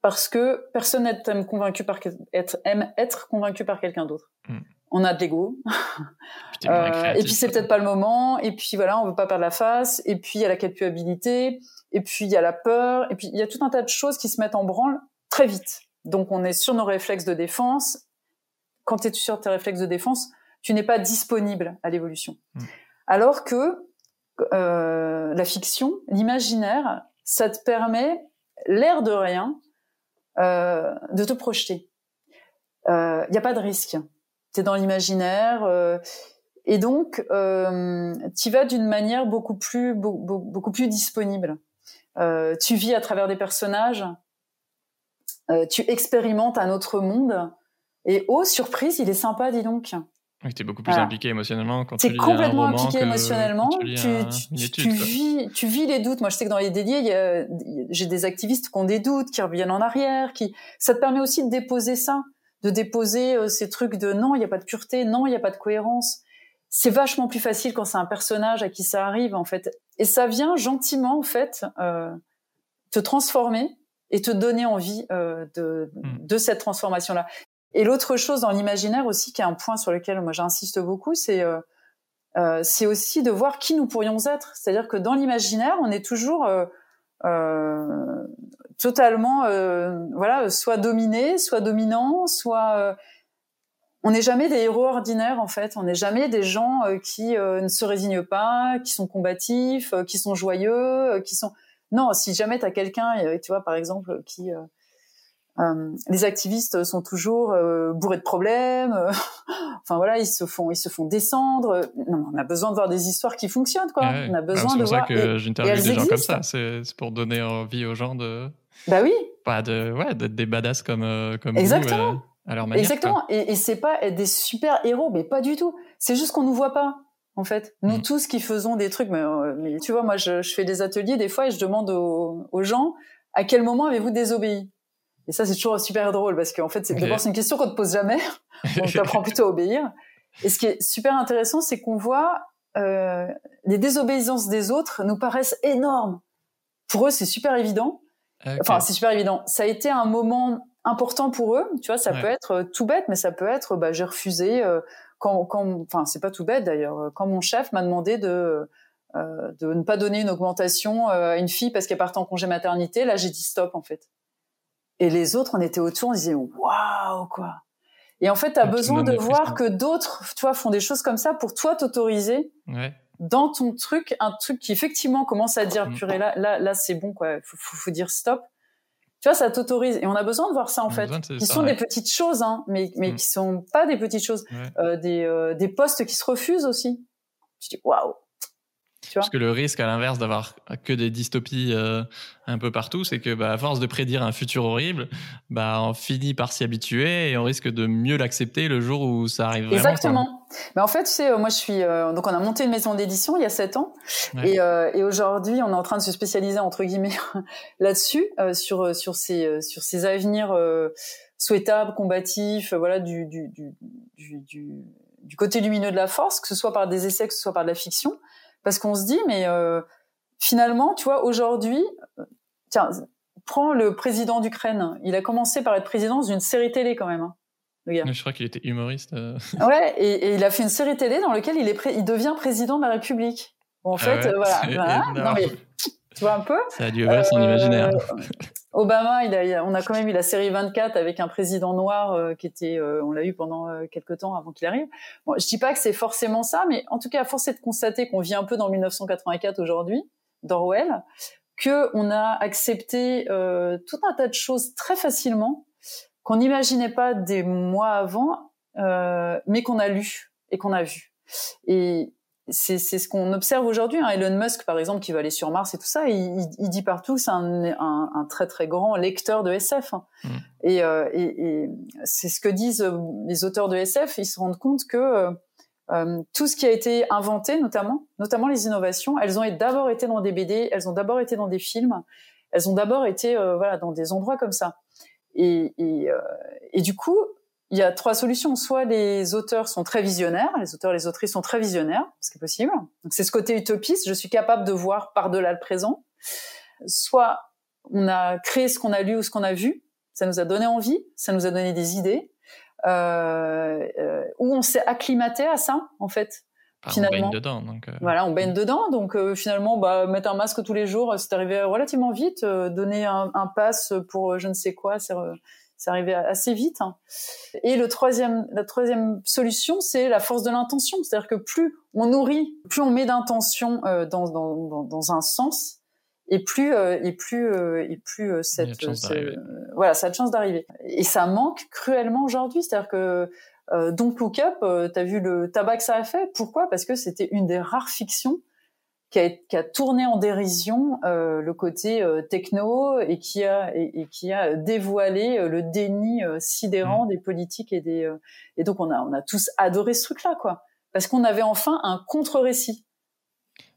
Parce que personne n'aime convaincu par être, aime être convaincu par quelqu'un d'autre. Hmm. On a de l'ego. euh, et puis c'est peut-être pas le moment. Et puis voilà, on veut pas perdre la face. Et puis il y a la culpabilité. Et puis il y a la peur. Et puis il y a tout un tas de choses qui se mettent en branle très vite. Donc on est sur nos réflexes de défense. Quand tu es sur tes réflexes de défense, tu n'es pas disponible à l'évolution. Hmm. Alors que euh, la fiction, l'imaginaire, ça te permet, l'air de rien, euh, de te projeter. Il euh, n'y a pas de risque. Tu es dans l'imaginaire. Euh, et donc, euh, tu vas d'une manière beaucoup plus, beaucoup, beaucoup plus disponible. Euh, tu vis à travers des personnages, tu expérimentes un autre monde, et oh, surprise, il est sympa, dis donc. Oui, tu es beaucoup plus impliqué émotionnellement quand tu lis complètement impliqué émotionnellement. Tu, tu, tu, vis, tu vis les doutes. Moi, je sais que dans les déliés, j'ai des activistes qui ont des doutes, qui reviennent en arrière. Qui, ça te permet aussi de déposer ça, de déposer euh, ces trucs de non, il n'y a pas de pureté, non, il n'y a pas de cohérence. C'est vachement plus facile quand c'est un personnage à qui ça arrive, en fait. Et ça vient gentiment, en fait, euh, te transformer et te donner envie euh, de, hmm. de cette transformation-là. Et l'autre chose dans l'imaginaire aussi, qui est un point sur lequel moi j'insiste beaucoup, c'est euh, euh, aussi de voir qui nous pourrions être. C'est-à-dire que dans l'imaginaire, on est toujours euh, totalement, voilà, soit dominé, soit dominant, soit on n'est jamais des héros ordinaires en fait. On n'est jamais des gens qui ne se résignent pas, qui sont combatifs, qui sont joyeux, qui sont non. Si jamais tu as quelqu'un, tu vois par exemple, qui euh, les activistes sont toujours euh, bourrés de problèmes. enfin voilà, ils se font, ils se font descendre. Non, on a besoin de voir des histoires qui fonctionnent, quoi. On a besoin de voir. C'est pour ça que j'interviewe des gens comme ça. C'est pour donner envie aux gens de. Bah oui. Pas de, ouais, d'être des badass comme euh, comme Exactement. Vous, à leur manière. Exactement. Et, et c'est pas être des super héros, mais pas du tout. C'est juste qu'on nous voit pas. En fait, nous mm. tous qui faisons des trucs, mais, mais tu vois, moi, je, je, fais des ateliers des fois et je demande aux, aux gens à quel moment avez-vous désobéi? Et ça, c'est toujours super drôle parce qu'en fait, c'est d'abord c'est une question qu'on te pose jamais. On t'apprend plutôt à obéir. Et ce qui est super intéressant, c'est qu'on voit euh, les désobéissances des autres nous paraissent énormes. Pour eux, c'est super évident. Enfin, c'est super évident. Ça a été un moment important pour eux. Tu vois, ça peut être euh, tout bête, mais ça peut être, bah, j'ai refusé euh, quand, quand, enfin, c'est pas tout bête d'ailleurs. Quand mon chef m'a demandé de euh, de ne pas donner une augmentation à une fille parce qu'elle partait en congé maternité, là, j'ai dit stop en fait. Et les autres, on était autour, on disait waouh quoi. Et en fait, tu as besoin de voir que d'autres, tu vois, font des choses comme ça pour toi t'autoriser ouais. dans ton truc, un truc qui effectivement commence à dire mm. purée là, là, là c'est bon quoi, faut, faut, faut, dire stop. Tu vois, ça t'autorise. Et on a besoin de voir ça en fait. Qui sont des petites choses, hein, mais mais mm. qui sont pas des petites choses, euh, des euh, des postes qui se refusent aussi. Je dis waouh. Parce que le risque, à l'inverse, d'avoir que des dystopies euh, un peu partout, c'est que, bah, à force de prédire un futur horrible, bah, on finit par s'y habituer et on risque de mieux l'accepter le jour où ça arrive vraiment. Exactement. Mais en fait, tu sais, moi, je suis. Euh, donc, on a monté une maison d'édition il y a sept ans, et, euh, et aujourd'hui, on est en train de se spécialiser entre guillemets là-dessus, sur sur ces sur ces avenirs souhaitables, combatifs, voilà, du, du du du côté lumineux de la force, que ce soit par des essais, que ce soit par de la fiction parce qu'on se dit mais euh, finalement tu vois aujourd'hui tiens prends le président d'Ukraine il a commencé par être président d'une série télé quand même hein, le gars. je crois qu'il était humoriste euh. ouais et, et, il a fait une série télé dans laquelle il est il devient président de la République bon, en ah fait ouais, voilà, voilà. Non, mais tu vois un peu Ça a dû ouvrir son imaginaire. Obama, il a, on a quand même eu la série 24 avec un président noir qui était, on l'a eu pendant quelques temps avant qu'il arrive. Bon, je dis pas que c'est forcément ça, mais en tout cas, à force de constater qu'on vit un peu dans 1984 aujourd'hui, d'Orwell, que on a accepté tout un tas de choses très facilement qu'on n'imaginait pas des mois avant, euh, mais qu'on a lu et qu'on a vu. Et c'est ce qu'on observe aujourd'hui. Hein. Elon Musk, par exemple, qui va aller sur Mars et tout ça, il, il dit partout c'est un, un, un, très très grand lecteur de SF. Hein. Mm. Et, euh, et, et c'est ce que disent euh, les auteurs de SF. Ils se rendent compte que euh, euh, tout ce qui a été inventé, notamment, notamment les innovations, elles ont d'abord été dans des BD, elles ont d'abord été dans des films, elles ont d'abord été voilà dans des endroits comme ça. Et, et, euh, et, du coup, il y a trois solutions. Soit les auteurs sont très visionnaires, les auteurs, les autrices sont très visionnaires, ce qui est possible. Donc c'est ce côté utopiste, je suis capable de voir par-delà le présent. Soit on a créé ce qu'on a lu ou ce qu'on a vu, ça nous a donné envie, ça nous a donné des idées, euh, euh, ou on s'est acclimaté à ça, en fait finalement. On baigne dedans. Donc, euh, Voilà, on baigne dedans. Donc euh, finalement, bah, mettre un masque tous les jours, c'est arrivé relativement vite. Euh, donner un, un pass pour je ne sais quoi, c'est c'est arrivé assez vite. Hein. Et le troisième, la troisième solution, c'est la force de l'intention. C'est-à-dire que plus on nourrit, plus on met d'intention dans, dans, dans, dans, un sens, et plus et plus et plus cette, voilà ça a de chance d'arriver et ça manque cruellement aujourd'hui c'est-à-dire que euh, donc Look Up, euh, t'as vu le tabac que ça a fait? Pourquoi? Parce que c'était une des rares fictions qui a, qui a tourné en dérision euh, le côté euh, techno et qui a et, et, qui a dévoilé euh, le déni sidérant mmh. des politiques et des et donc on a on a tous adoré ce truc-là quoi parce qu'on avait enfin un contre-récit.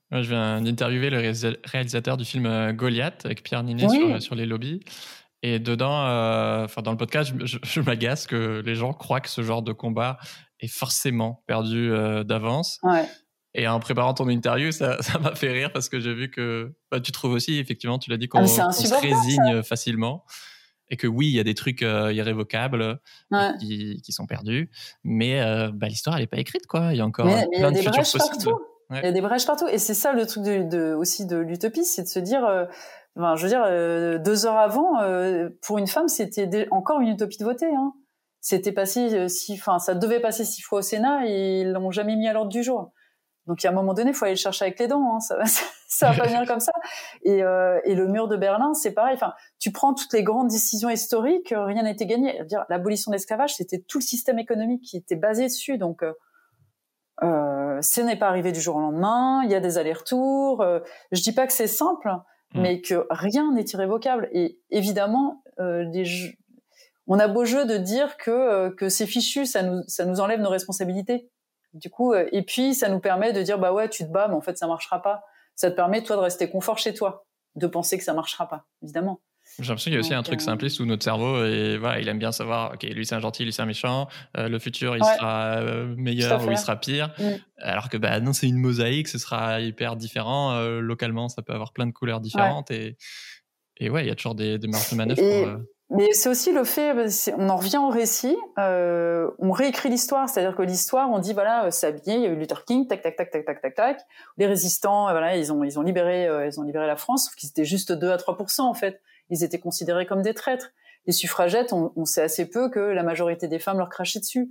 Moi, je viens d'interviewer le réalisateur du film Goliath avec Pierre Ninet sur, sur les lobbies. Et dedans, enfin dans le podcast, je, m'agace que les gens croient que ce genre de combat est forcément perdu d'avance. Ouais. Et en préparant ton interview, ça, ça m'a fait rire parce que j'ai vu que bah, tu trouves aussi, effectivement, tu l'as dit, qu'on ah, se résigne facilement. Et que oui, il y a des trucs euh, irrévocables ouais. qui, qui, sont perdus, mais bah, l'histoire elle est pas écrite quoi. Il y a encore plein il y a de futurs possibles. Ouais. Il y a des brèches partout, et c'est ça le truc de, de, aussi de l'utopie, c'est de se dire je veux dire, euh, deux heures avant, euh, pour une femme, c'était encore une utopie de voter. Hein. C'était passé euh, si, enfin, ça devait passer six fois au Sénat et ils l'ont jamais mis à l'ordre du jour. Donc, à un moment donné, il faut aller le chercher avec les dents. Hein. Ça, va, ça va pas venir comme ça. Et, euh, et le mur de Berlin, c'est pareil. Enfin, tu prends toutes les grandes décisions historiques, rien n'a été gagné. Dire l'abolition de l'esclavage, c'était tout le système économique qui était basé dessus. Donc, euh, ce n'est pas arrivé du jour au lendemain. Il y a des allers-retours. je dis pas que c'est simple Mm. mais que rien n'est irrévocable. Et évidemment, euh, on a beau jeu de dire que euh, que c'est fichu, ça nous ça nous enlève nos responsabilités. Du coup, euh, et puis ça nous permet de dire bah ouais, tu te bats, mais en fait ça marchera pas. Ça te permet toi de rester confort chez toi, de penser que ça marchera pas, évidemment. J'ai l'impression qu'il y a aussi un truc simpliste sous notre cerveau et voilà, il aime bien savoir, ok, lui c'est un gentil, lui c'est un méchant, euh, le futur il sera euh, meilleur ou il sera pire. Mm. Alors que bah non, c'est une mosaïque, ce sera hyper différent. Euh, localement, ça peut avoir plein de couleurs différentes et, et ouais, il y a toujours des, des marges de manœuvre. pour, mais c'est aussi le fait, on en revient au récit, euh, on réécrit l'histoire, c'est-à-dire que l'histoire, on dit voilà, c'est habillé, il y a eu Luther King, tac tac tac tac tac tac tac, les résistants, voilà, ils ont ils ont libéré ils ont libéré la France, sauf qu'ils étaient juste 2 à 3 en fait ils étaient considérés comme des traîtres. Les suffragettes, on, sait assez peu que la majorité des femmes leur crachaient dessus,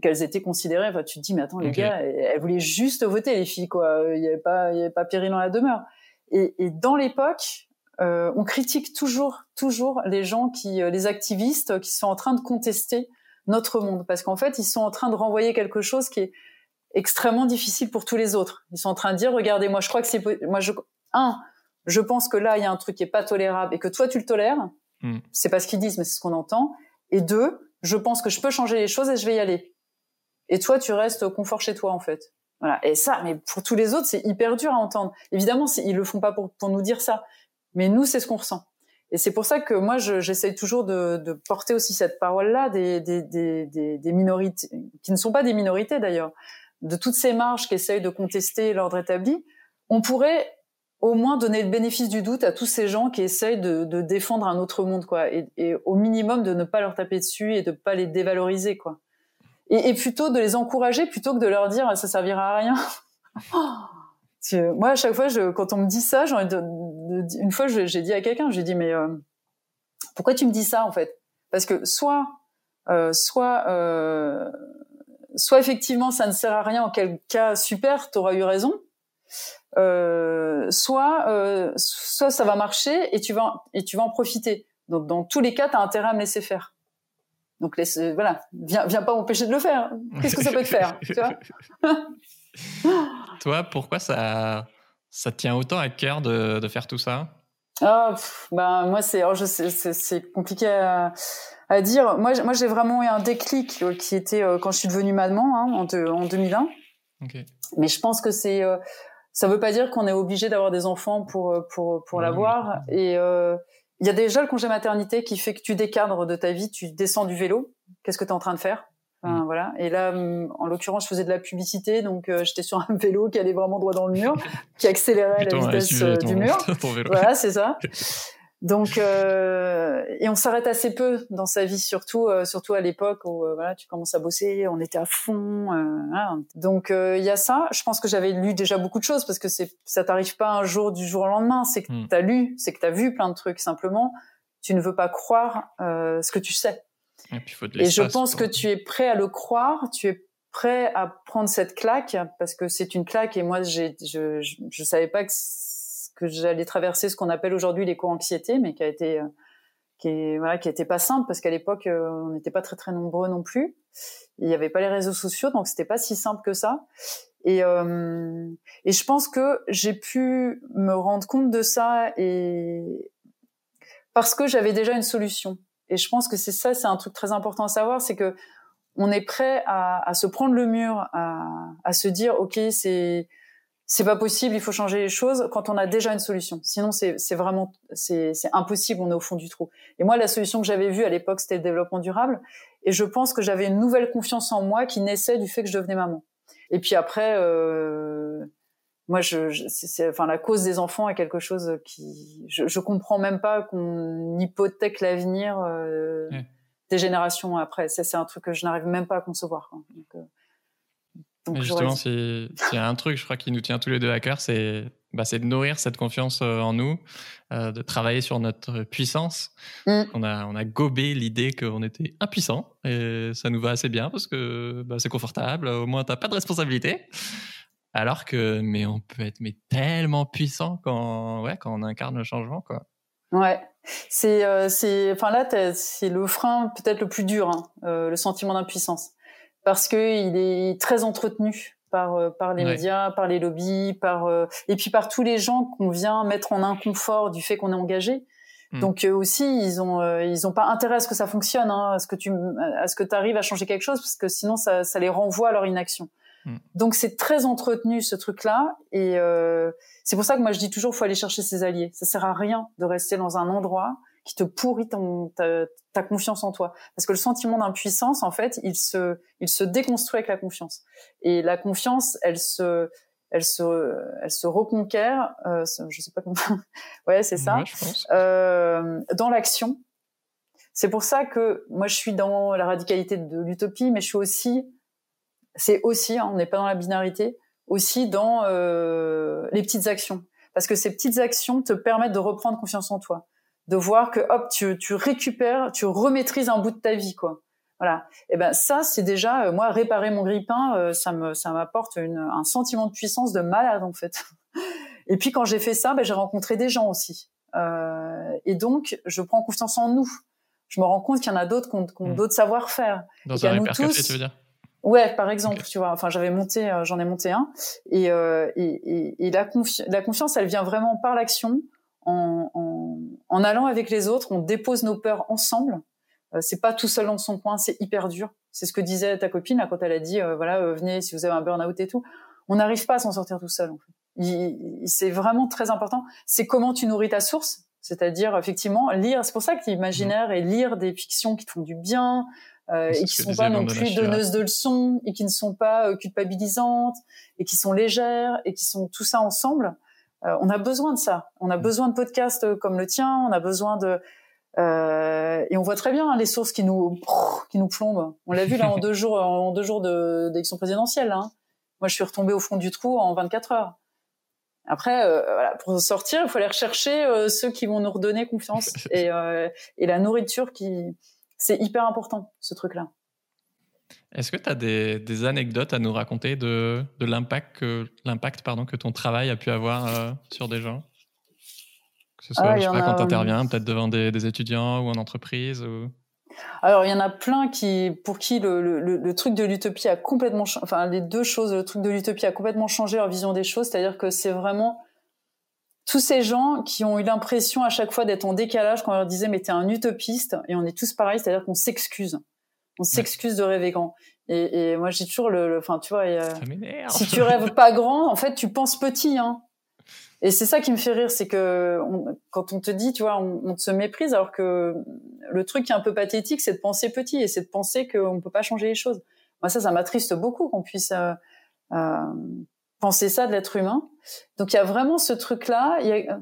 qu'elles étaient considérées. Enfin, tu te dis, mais attends, les gars, elles, voulaient juste voter, les filles, quoi. Il n'y avait pas, il y avait pas péril dans la demeure. Et, et dans l'époque, euh, on critique toujours, toujours les gens qui, euh, les activistes qui sont en train de contester notre monde, parce qu'en fait, ils sont en train de renvoyer quelque chose qui est extrêmement difficile pour tous les autres. Ils sont en train de dire, regardez, moi, je crois que c'est, moi, je, un, je pense que là, il y a un truc qui est pas tolérable et que toi, tu le tolères. Mm. C'est pas ce qu'ils disent, mais c'est ce qu'on entend. Et deux, je pense que je peux changer les choses et je vais y aller. Et toi, tu restes au confort chez toi, en fait. Voilà. Et ça, mais pour tous les autres, c'est hyper dur à entendre. Évidemment, ils le font pas pour, pour nous dire ça. Mais nous, c'est ce qu'on ressent. Et c'est pour ça que moi, j'essaye toujours de, porter aussi cette parole-là des, des, des, des, minorités, qui ne sont pas des minorités d'ailleurs, de toutes ces marges qui essayent de contester l'ordre établi. On pourrait au moins donner le bénéfice du doute à tous ces gens qui essayent de, défendre un autre monde, quoi, et, au minimum de ne pas leur taper dessus et de pas les dévaloriser, quoi. Et, plutôt de les encourager plutôt que de leur dire ça servira à rien. moi, à chaque fois, quand on me dit ça, j'ai envie de, une fois, j'ai dit à quelqu'un, j'ai dit mais euh, pourquoi tu me dis ça en fait? Parce que soit, euh, soit, euh, soit effectivement ça ne sert à rien. En quel cas super, t'auras eu raison. soit, soit ça va marcher et tu vas et tu vas en profiter. Donc dans tous les cas, t'as intérêt à me laisser faire. Donc laisse, voilà, viens, viens pas m'empêcher de le faire. Qu'est-ce que ça peut te faire, Toi, pourquoi ça, ça tient autant à cœur de, de faire tout ça? Ah, ben moi c'est, oh, c'est compliqué à, à, dire. Moi, moi j'ai vraiment eu un déclic euh, qui était euh, quand je suis devenue maman hein, en, en 2001. Okay. Mais je pense que c'est, euh, ça veut pas dire qu'on est obligé d'avoir des enfants pour pour pour l'avoir. Et il y a déjà le congé maternité qui fait que tu décadres de ta vie, tu descends du vélo. Qu'est-ce que tu es en train de faire? Enfin, mm. voilà. Et là, mm, en l'occurrence, je faisais de la publicité, donc euh, j'étais sur un vélo qui allait vraiment droit dans le mur, qui accélérait la vitesse euh, du mur. Voilà, c'est ça. Donc, euh, et on s'arrête assez peu dans sa vie, surtout, surtout à l'époque où voilà, tu commences à bosser, on était à fond. Voilà. Donc, il y a ça. Je pense que j'avais lu déjà beaucoup de choses parce que c'est, ça t'arrive pas un jour du jour au lendemain. C'est que mm. tu as lu, c'est que tu as vu plein de trucs. Simplement, tu ne veux pas croire ce que tu sais. Et, je pense que tu es prêt à le croire, tu es prêt à prendre cette claque parce que c'est une claque et moi j'ai je, je, je savais pas que que j'allais traverser ce qu'on appelle aujourd'hui l'éco-anxiété mais qui a été qui est voilà qui était pas simple parce qu'à l'époque euh, on n'était pas très très nombreux non plus. Il n'y avait pas les réseaux sociaux donc c'était pas si simple que ça. Et euh, et je pense que j'ai pu me rendre compte de ça et parce que j'avais déjà une solution et je pense que c'est ça, c'est un truc très important à savoir, c'est que on est prêt à, à se prendre le mur, à, à se dire ok c'est c'est pas possible, il faut changer les choses quand on a déjà une solution. Sinon c'est vraiment c'est impossible, on est au fond du trou. Et moi la solution que j'avais vue à l'époque c'était le développement durable et je pense que j'avais une nouvelle confiance en moi qui naissait du fait que je devenais maman. Et puis après euh, moi, je, je c'est, enfin, la cause des enfants est quelque chose qui, je, je comprends même pas qu'on hypothèque l'avenir euh, des générations après. C'est, c'est un truc que je n'arrive même pas à concevoir. Quoi. Donc, euh, donc justement, s'il y a un truc, je crois, qui nous tient tous les deux à cœur, c'est, bah, c'est de nourrir cette confiance euh, en nous, euh, de travailler sur notre puissance. Mm. On a, on a gobé l'idée qu'on était impuissant et ça nous va assez bien parce que bah, c'est confortable. Au moins, t'as pas de responsabilité. Alors que, mais on peut être mais tellement puissant quand, ouais, quand on incarne le changement, quoi. Ouais, c'est, euh, c'est, enfin là, c'est le frein peut-être le plus dur, hein, euh, le sentiment d'impuissance, parce que il est très entretenu par euh, par les médias, par les lobbies, par et puis par tous les gens qu'on vient mettre en inconfort du fait qu'on est engagé. Hmm. Donc eux aussi, ils ont ils ont pas intérêt à ce que ça fonctionne, hein, à ce que tu à ce que tu arrives à changer quelque chose, parce que sinon ça, ça les renvoie à leur inaction. Mm. Donc c'est très entretenu ce truc-là. Et euh, c'est pour ça que moi je dis toujours faut aller chercher ses alliés. Ça sert à rien de rester dans un endroit qui te pourrit ton, ta, confiance en toi. Parce que le sentiment d'impuissance en fait il se il se déconstruit avec la confiance. Et la confiance elle se elle se elle se reconquiert euh, je sais pas comment ouais c'est ça. Euh, dans l'action. C'est pour ça que moi je suis dans la radicalité de l'utopie mais je suis aussi c'est aussi, hein, on n'est pas dans la binarité, aussi dans euh, les petites actions. Parce que ces petites actions te permettent de reprendre confiance en toi, de voir que hop, tu, tu récupères, tu remaîtrises un bout de ta vie, quoi. Voilà. Et ben ça, c'est déjà euh, moi réparer mon grippin, euh, ça me ça m'apporte un sentiment de puissance de malade en fait. Et puis quand j'ai fait ça, ben, j'ai rencontré des gens aussi. Euh, et donc je prends confiance en nous. Je me rends compte qu'il y en a d'autres qui ont, mmh. d'autres savoir-faire. Dans un tous, tu veux dire? Ouais, par exemple, tu vois. Enfin, j'avais monté, euh, j'en ai monté un, et, euh, et, et, et la, la, confiance, elle vient vraiment par l'action, en, en, en, allant avec les autres. On dépose nos peurs ensemble. Euh, c'est pas tout seul dans son coin, c'est hyper dur. C'est ce que disait ta copine là, quand elle a dit, euh, voilà, euh, venez si vous avez un burn-out et tout. On n'arrive pas à s'en sortir tout seul. En fait. C'est vraiment très important. C'est comment tu nourris ta source, c'est-à-dire effectivement lire. C'est pour ça que l'imaginaire et lire des fictions qui te font du bien, euh, et qui sont pas non plus donneuses de leçons et qui ne sont pas euh, culpabilisantes et qui sont légères et qui sont tout ça ensemble. Euh, on a besoin de ça. On a mm. besoin de podcasts euh, comme le tien. On a besoin de euh, et on voit très bien hein, les sources qui nous qui nous plombent. On l'a vu là en deux jours en deux jours d'élection présidentielle. Hein. Moi, je suis retombée au fond du trou en 24 heures. Après, euh, voilà, pour sortir, il faut aller rechercher euh, ceux qui vont nous redonner confiance et, euh, et la nourriture qui, c'est hyper important ce truc-là. Est-ce que tu as des, des, anecdotes à nous raconter de, de l'impact que, l'impact pardon, que ton travail a pu avoir sur des gens? Que ce soit, ah, je sais pas, quand tu interviens, peut-être devant des, des, étudiants ou en entreprise ou... Alors, il y en a plein qui, pour qui le, le, le truc de l'utopie a complètement, enfin, les deux choses, le truc de l'utopie a complètement changé leur vision des choses. C'est-à-dire que c'est vraiment tous ces gens qui ont eu l'impression à chaque fois d'être en décalage quand on leur disait mais t'es un utopiste et on est tous pareils, c'est-à-dire qu'on s'excuse, on s'excuse de rêver grand. Et, et moi j'ai toujours le, enfin tu vois, si tu rêves pas grand, en fait tu penses petit, hein. Et c'est ça qui me fait rire, c'est que quand on te dit, tu vois, on, on, se méprise, alors que le truc qui est un peu pathétique, c'est de penser petit et c'est de penser qu'on ne peut pas changer les choses. Moi, ça, ça m'attriste beaucoup qu'on puisse euh, euh, penser ça de l'être humain. Donc, il y a vraiment ce truc-là. Il y a,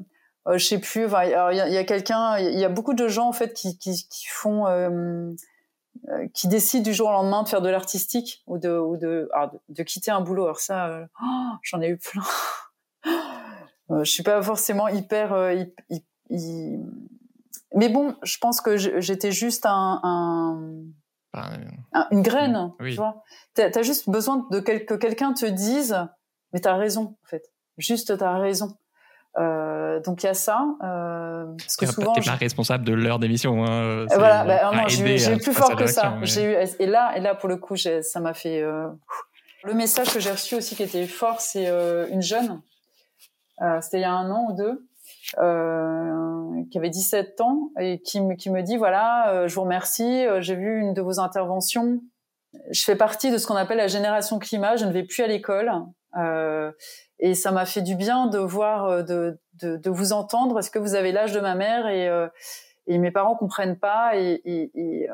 euh, je sais plus. il y a, a quelqu'un, il y a beaucoup de gens en fait qui, qui, qui font, euh, euh, qui décident du jour au lendemain de faire de l'artistique ou de, ou de, ah, de, quitter un boulot. Alors ça, oh, j'en ai eu plein. Euh, je suis pas forcément hyper, euh, mais bon, je pense que j'étais juste un, un, une graine, tu vois. T'as as juste besoin de que quelqu'un te dise, mais t'as raison, en fait. Juste, t'as raison. Euh, donc il y a ça. Euh, parce que souvent, t'es pas responsable de l'heure d'émission. Hein, voilà, bah, non, j'ai eu plus fort que ça. J'ai eu et là et là pour le coup, ça m'a fait. Euh... Le message que j'ai reçu aussi qui était fort, c'est euh, une jeune euh, c'était il y a un an ou deux, euh, qui avait 17 ans et qui me, qui me dit voilà, euh, je vous remercie, j'ai vu une de vos interventions. Je fais partie de ce qu'on appelle la génération climat. Je ne vais plus à l'école. Euh, et ça m'a fait du bien de voir, de, de, de vous entendre, parce que vous avez l'âge de ma mère et, euh, et mes parents comprennent pas. Et, et, et,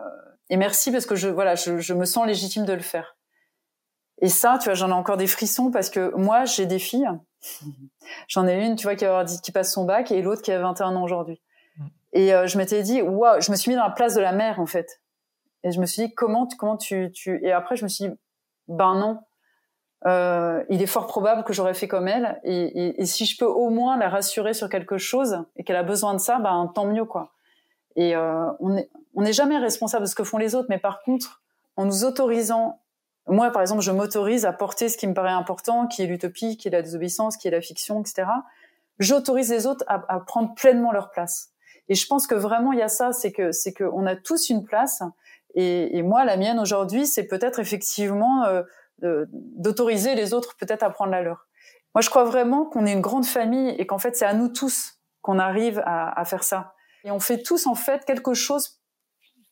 et merci parce que je, voilà, je, je, me sens légitime de le faire. Et ça, tu vois, j'en ai encore des frissons parce que moi, j'ai des filles J'en ai une, tu vois, qui, a, qui passe son bac et l'autre qui a 21 ans aujourd'hui. Mm. Et euh, je m'étais dit, waouh, je me suis mis dans la place de la mère, en fait. Et je me suis dit, comment, comment tu, tu... Et après, je me suis dit, ben non, euh, il est fort probable que j'aurais fait comme elle. Et, et, et, si je peux au moins la rassurer sur quelque chose et qu'elle a besoin de ça, ben tant mieux, quoi. Et euh, on n'est on est jamais responsable de ce que font les autres, mais par contre, en nous autorisant moi, par exemple, je m'autorise à porter ce qui me paraît important, qui est l'utopie, qui est la désobéissance, qui est la fiction, etc. J'autorise les autres à, à, prendre pleinement leur place. Et je pense que vraiment, il y a ça, c'est que c'est que on a tous une place. Et, et moi, la mienne aujourd'hui, c'est peut-être effectivement euh, d'autoriser les autres peut-être à prendre la leur. Moi, je crois vraiment qu'on est une grande famille et qu'en fait, c'est à nous tous qu'on arrive à, faire ça. Et on fait tous en fait quelque chose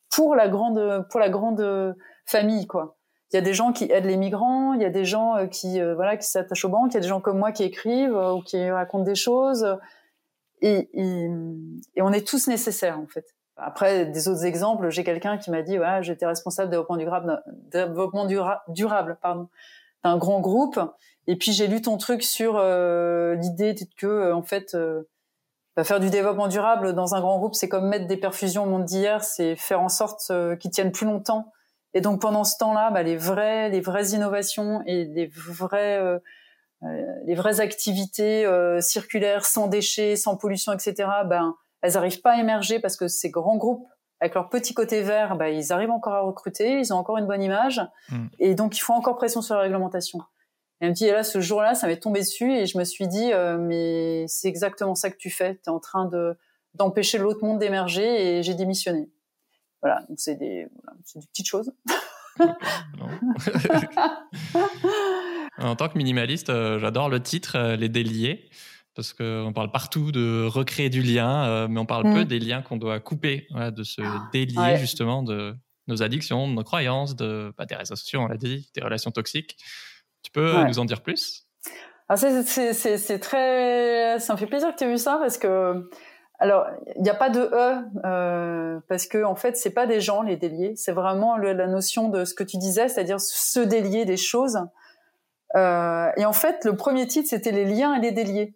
pour la grande pour la grande famille, quoi il y a des gens qui aident les migrants, il y a des gens euh, qui euh, voilà qui s'attachent aux banques, il y a des gens comme moi qui écrivent euh, ou qui racontent des choses et, on est tous nécessaires en fait. Après des autres exemples, j'ai quelqu'un qui m'a dit voilà j'étais responsable développement durable développement durable pardon d'un grand groupe et puis j'ai lu ton truc sur l'idée que en fait bah, faire du développement durable dans un grand groupe c'est comme mettre des perfusions au monde d'hier, c'est faire en sorte qu'ils tiennent plus longtemps et donc pendant ce temps-là, bah, les vraies, les vraies innovations et les vraies, euh, euh, les vraies activités euh, circulaires, sans déchets, sans pollution, etc. Ben, elles n'arrivent pas à émerger parce que ces grands groupes, avec leur petit côté vert, ben, ils arrivent encore à recruter, ils ont encore une bonne image, mm. et donc il faut encore pression sur la réglementation. Et elle me dit, et là, ce jour-là, ça m'est tombé dessus, et je me suis dit, mais c'est exactement ça que tu fais. Tu es en train de d'empêcher l'autre monde d'émerger, et j'ai démissionné. Voilà, donc c'est des, voilà, des petites choses. en tant que minimaliste, euh, j'adore le titre euh, Les déliés parce qu'on parle partout de recréer du lien, euh, mais on parle peu mm. des liens qu'on doit couper, de se ah, délier justement de nos addictions, de nos croyances, de bah, des réseaux sociaux, on l'a dit, des relations toxiques. Tu peux nous en dire plus? Ah, c'est très, ça me fait plaisir que tu aies vu ça parce que alors, il n'y a pas de e euh, parce que en fait, c'est pas des gens les déliés, c'est vraiment la notion de ce que tu disais, c'est-à-dire se délier des choses. Euh, et en fait, le premier titre c'était les liens et les déliés.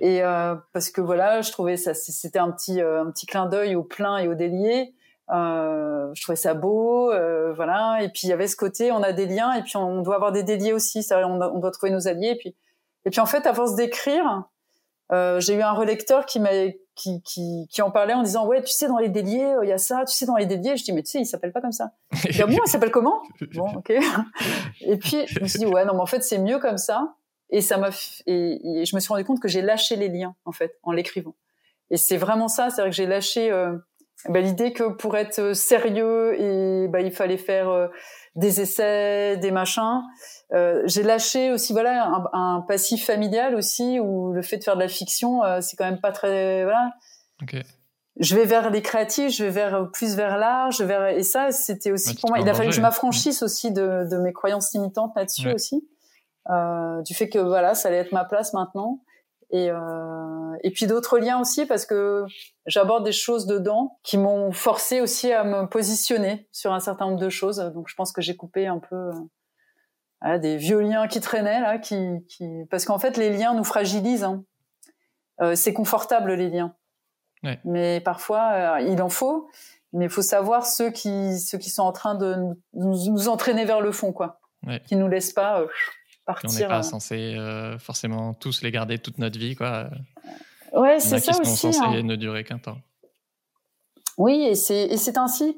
Et euh, parce que voilà, je trouvais ça, c'était un petit un petit clin d'œil au plein et au délié. je trouvais ça beau, voilà. Et puis il y avait ce côté, on a des liens et puis on doit avoir des déliés aussi. Ça, on, on doit trouver nos alliés. Et puis Et puis en fait, à force d'écrire, euh, j'ai eu un relecteur qui m'a qui, qui, qui en parlait en disant ouais tu sais dans les déliés il y a ça tu sais dans les déliés je dis mais tu sais il s'appelle pas comme ça il dit, moi il s'appelle comment? Bon ok et puis je me suis dit ouais non mais en fait c'est mieux comme ça et ça m'a et, je me suis rendu compte que j'ai lâché les liens en fait en l'écrivant et c'est vraiment ça c'est vrai que j'ai lâché euh, bah, l'idée que pour être sérieux et bah, il fallait faire euh, des essais, des machins. Euh, j'ai lâché aussi voilà un, un, passif familial aussi où le fait de faire de la fiction euh, c'est quand même pas très voilà. Okay. Je vais vers les créatifs, je vais vers plus vers l'art, je vais et ça c'était aussi pour moi. Il a fallu que je m'affranchisse aussi de, de, mes croyances limitantes là-dessus aussi, euh, du fait que voilà ça allait être ma place maintenant. Et, euh, et puis d'autres liens aussi parce que j'aborde des choses dedans qui m'ont forcé aussi à me positionner sur un certain nombre de choses. Donc je pense que j'ai coupé un peu euh, des vieux liens qui traînaient là, qui, qui... parce qu'en fait les liens nous fragilisent. Hein. Euh, c'est confortable les liens, ouais. mais parfois euh, il en faut. Mais il faut savoir ceux qui ceux qui sont en train de nous entraîner vers le fond, quoi, ouais. qui nous laissent pas on n'est pas censé euh, forcément tous les garder toute notre vie, quoi. Ouais, c'est ça qui sont censés hein. ne durer qu'un temps. Oui, et c'est ainsi.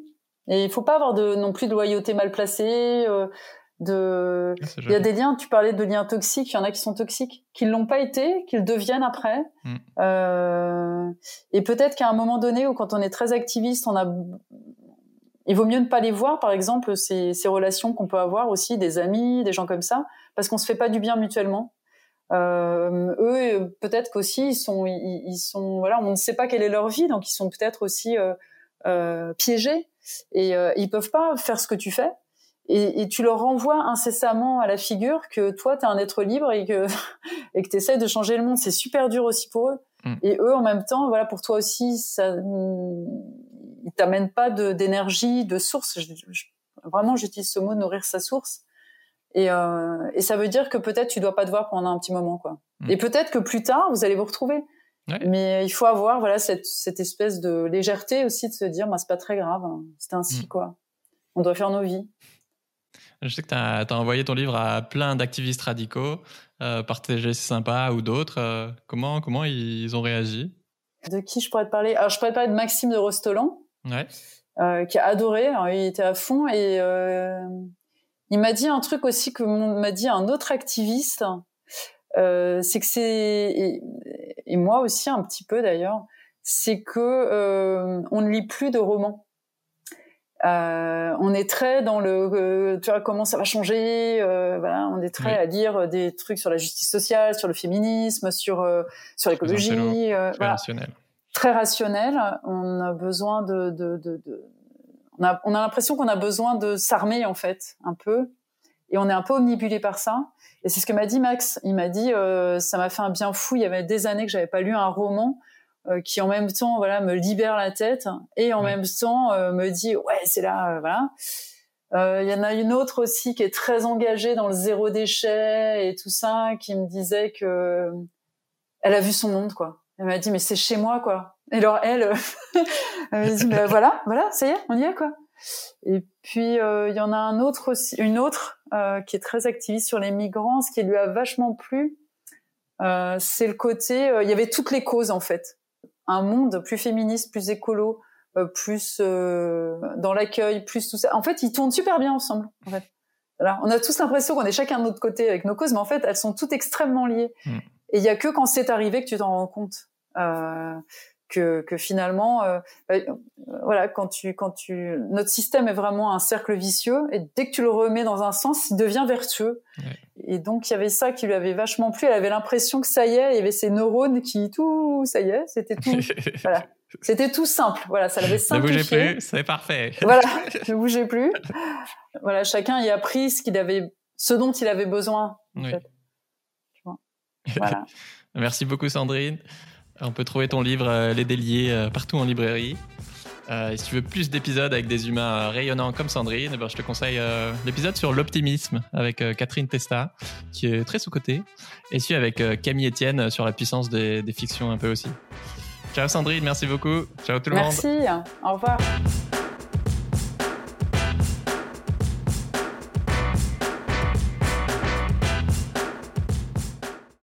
Et il faut pas avoir de non plus de loyauté mal placée. Euh, de, il y a des liens. Tu parlais de liens toxiques. Il y en a qui sont toxiques, qui l'ont pas été, qu'ils deviennent après. Mm. Euh, et peut-être qu'à un moment donné, ou quand on est très activiste, on a il vaut mieux ne pas les voir, par exemple, ces, ces relations qu'on peut avoir aussi, des amis, des gens comme ça, parce qu'on se fait pas du bien mutuellement. Euh, eux, peut-être qu'aussi ils sont, ils, ils, sont, voilà, on ne sait pas quelle est leur vie, donc ils sont peut-être aussi euh, euh, piégés et euh, ils peuvent pas faire ce que tu fais. Et, et, tu leur renvoies incessamment à la figure que toi, tu es un être libre et que et que tu essaies de changer le monde. C'est super dur aussi pour eux. Mm. Et eux, en même temps, voilà, pour toi aussi, ça, ils t'amènent pas d'énergie, de, source. vraiment, j'utilise ce mot nourrir sa source. Et, euh, et ça veut dire que peut-être tu dois pas te voir pendant un petit moment, quoi. Mm. Et peut-être que plus tard, vous allez vous retrouver. Ouais. Mais il faut avoir voilà cette, cette espèce de légèreté aussi de se dire, bah, c'est pas très grave, hein. c'est ainsi mm. quoi. On doit faire nos vies. Je sais que tu as, as, envoyé ton livre à plein d'activistes radicaux, euh, partagé c'est sympa ou d'autres. Euh, comment comment ils ont réagi? De qui je pourrais te parler? Alors je pourrais te parler de Maxime de Rostolan, ouais. euh, qui a adoré. Alors, il était à fond et euh, il m'a dit un truc aussi que m'a dit un autre activiste, euh, c'est que c'est et, et, moi aussi un petit peu d'ailleurs, c'est que on ne lit plus de romans. Euh, on est très dans le, euh, tu vois comment ça va changer. Euh, voilà, on est très oui. à lire des trucs sur la justice sociale, sur le féminisme, sur sur l'écologie. Voilà. Très rationnel. On a besoin de, de, de, de on a, on a l'impression qu'on a besoin de s'armer en fait un peu. Et on est un peu omnibulé par ça. Et c'est ce que m'a dit Max. Il m'a dit euh, ça m'a fait un bien fou. Il y avait des années que j'avais pas lu un roman euh, qui en même temps voilà me libère la tête et en même temps euh, me dit ouais c'est là euh, voilà. Euh, il y en a une autre aussi qui est très engagée dans le zéro déchet et tout ça qui me disait que elle a vu son monde quoi elle m'a dit mais c'est chez moi quoi et alors elle, euh, elle m'a dit bah, voilà, voilà, ça y est, on y est quoi. Et puis euh, il y en a un autre aussi, une autre euh, qui est très activiste sur les migrants. Ce qui lui a vachement plu, euh, c'est le côté, euh, il y avait toutes les causes en fait. Un monde plus féministe, plus écolo, plus dans l'accueil, plus tout ça. En fait, ils tournent super bien ensemble. En fait. Voilà. On a tous l'impression qu'on est chacun de notre côté avec nos causes, mais en fait, elles sont toutes extrêmement liées. Mm. Et il y a que quand c'est arrivé que tu t'en rends compte. Euh, que, que finalement, euh, bah, voilà, quand tu, quand tu, notre système est vraiment un cercle vicieux et dès que tu le remets dans un sens, il devient vertueux. Ouais. Et donc il y avait ça qui lui avait vachement plu. Elle avait l'impression que ça y est, il y avait ces neurones qui tout, ça y est, c'était tout, voilà. C'était tout simple, voilà, ça l'avait simplifié. Ne bougez plus, c'est parfait. Voilà, ne bougez plus. Voilà, chacun y a pris ce qu'il avait, ce dont il avait besoin. Oui. En fait. Voilà. Merci beaucoup Sandrine. On peut trouver ton livre euh, Les Déliés euh, partout en librairie. Euh, et si tu veux plus d'épisodes avec des humains rayonnants comme Sandrine, eh ben, je te conseille euh, l'épisode sur l'optimisme avec euh, Catherine Testa, qui est très sous-cotée, et celui avec Camille Etienne sur la puissance des, des, fictions un peu aussi. Ciao Sandrine, merci beaucoup. Ciao tout le merci. monde. Merci, au revoir.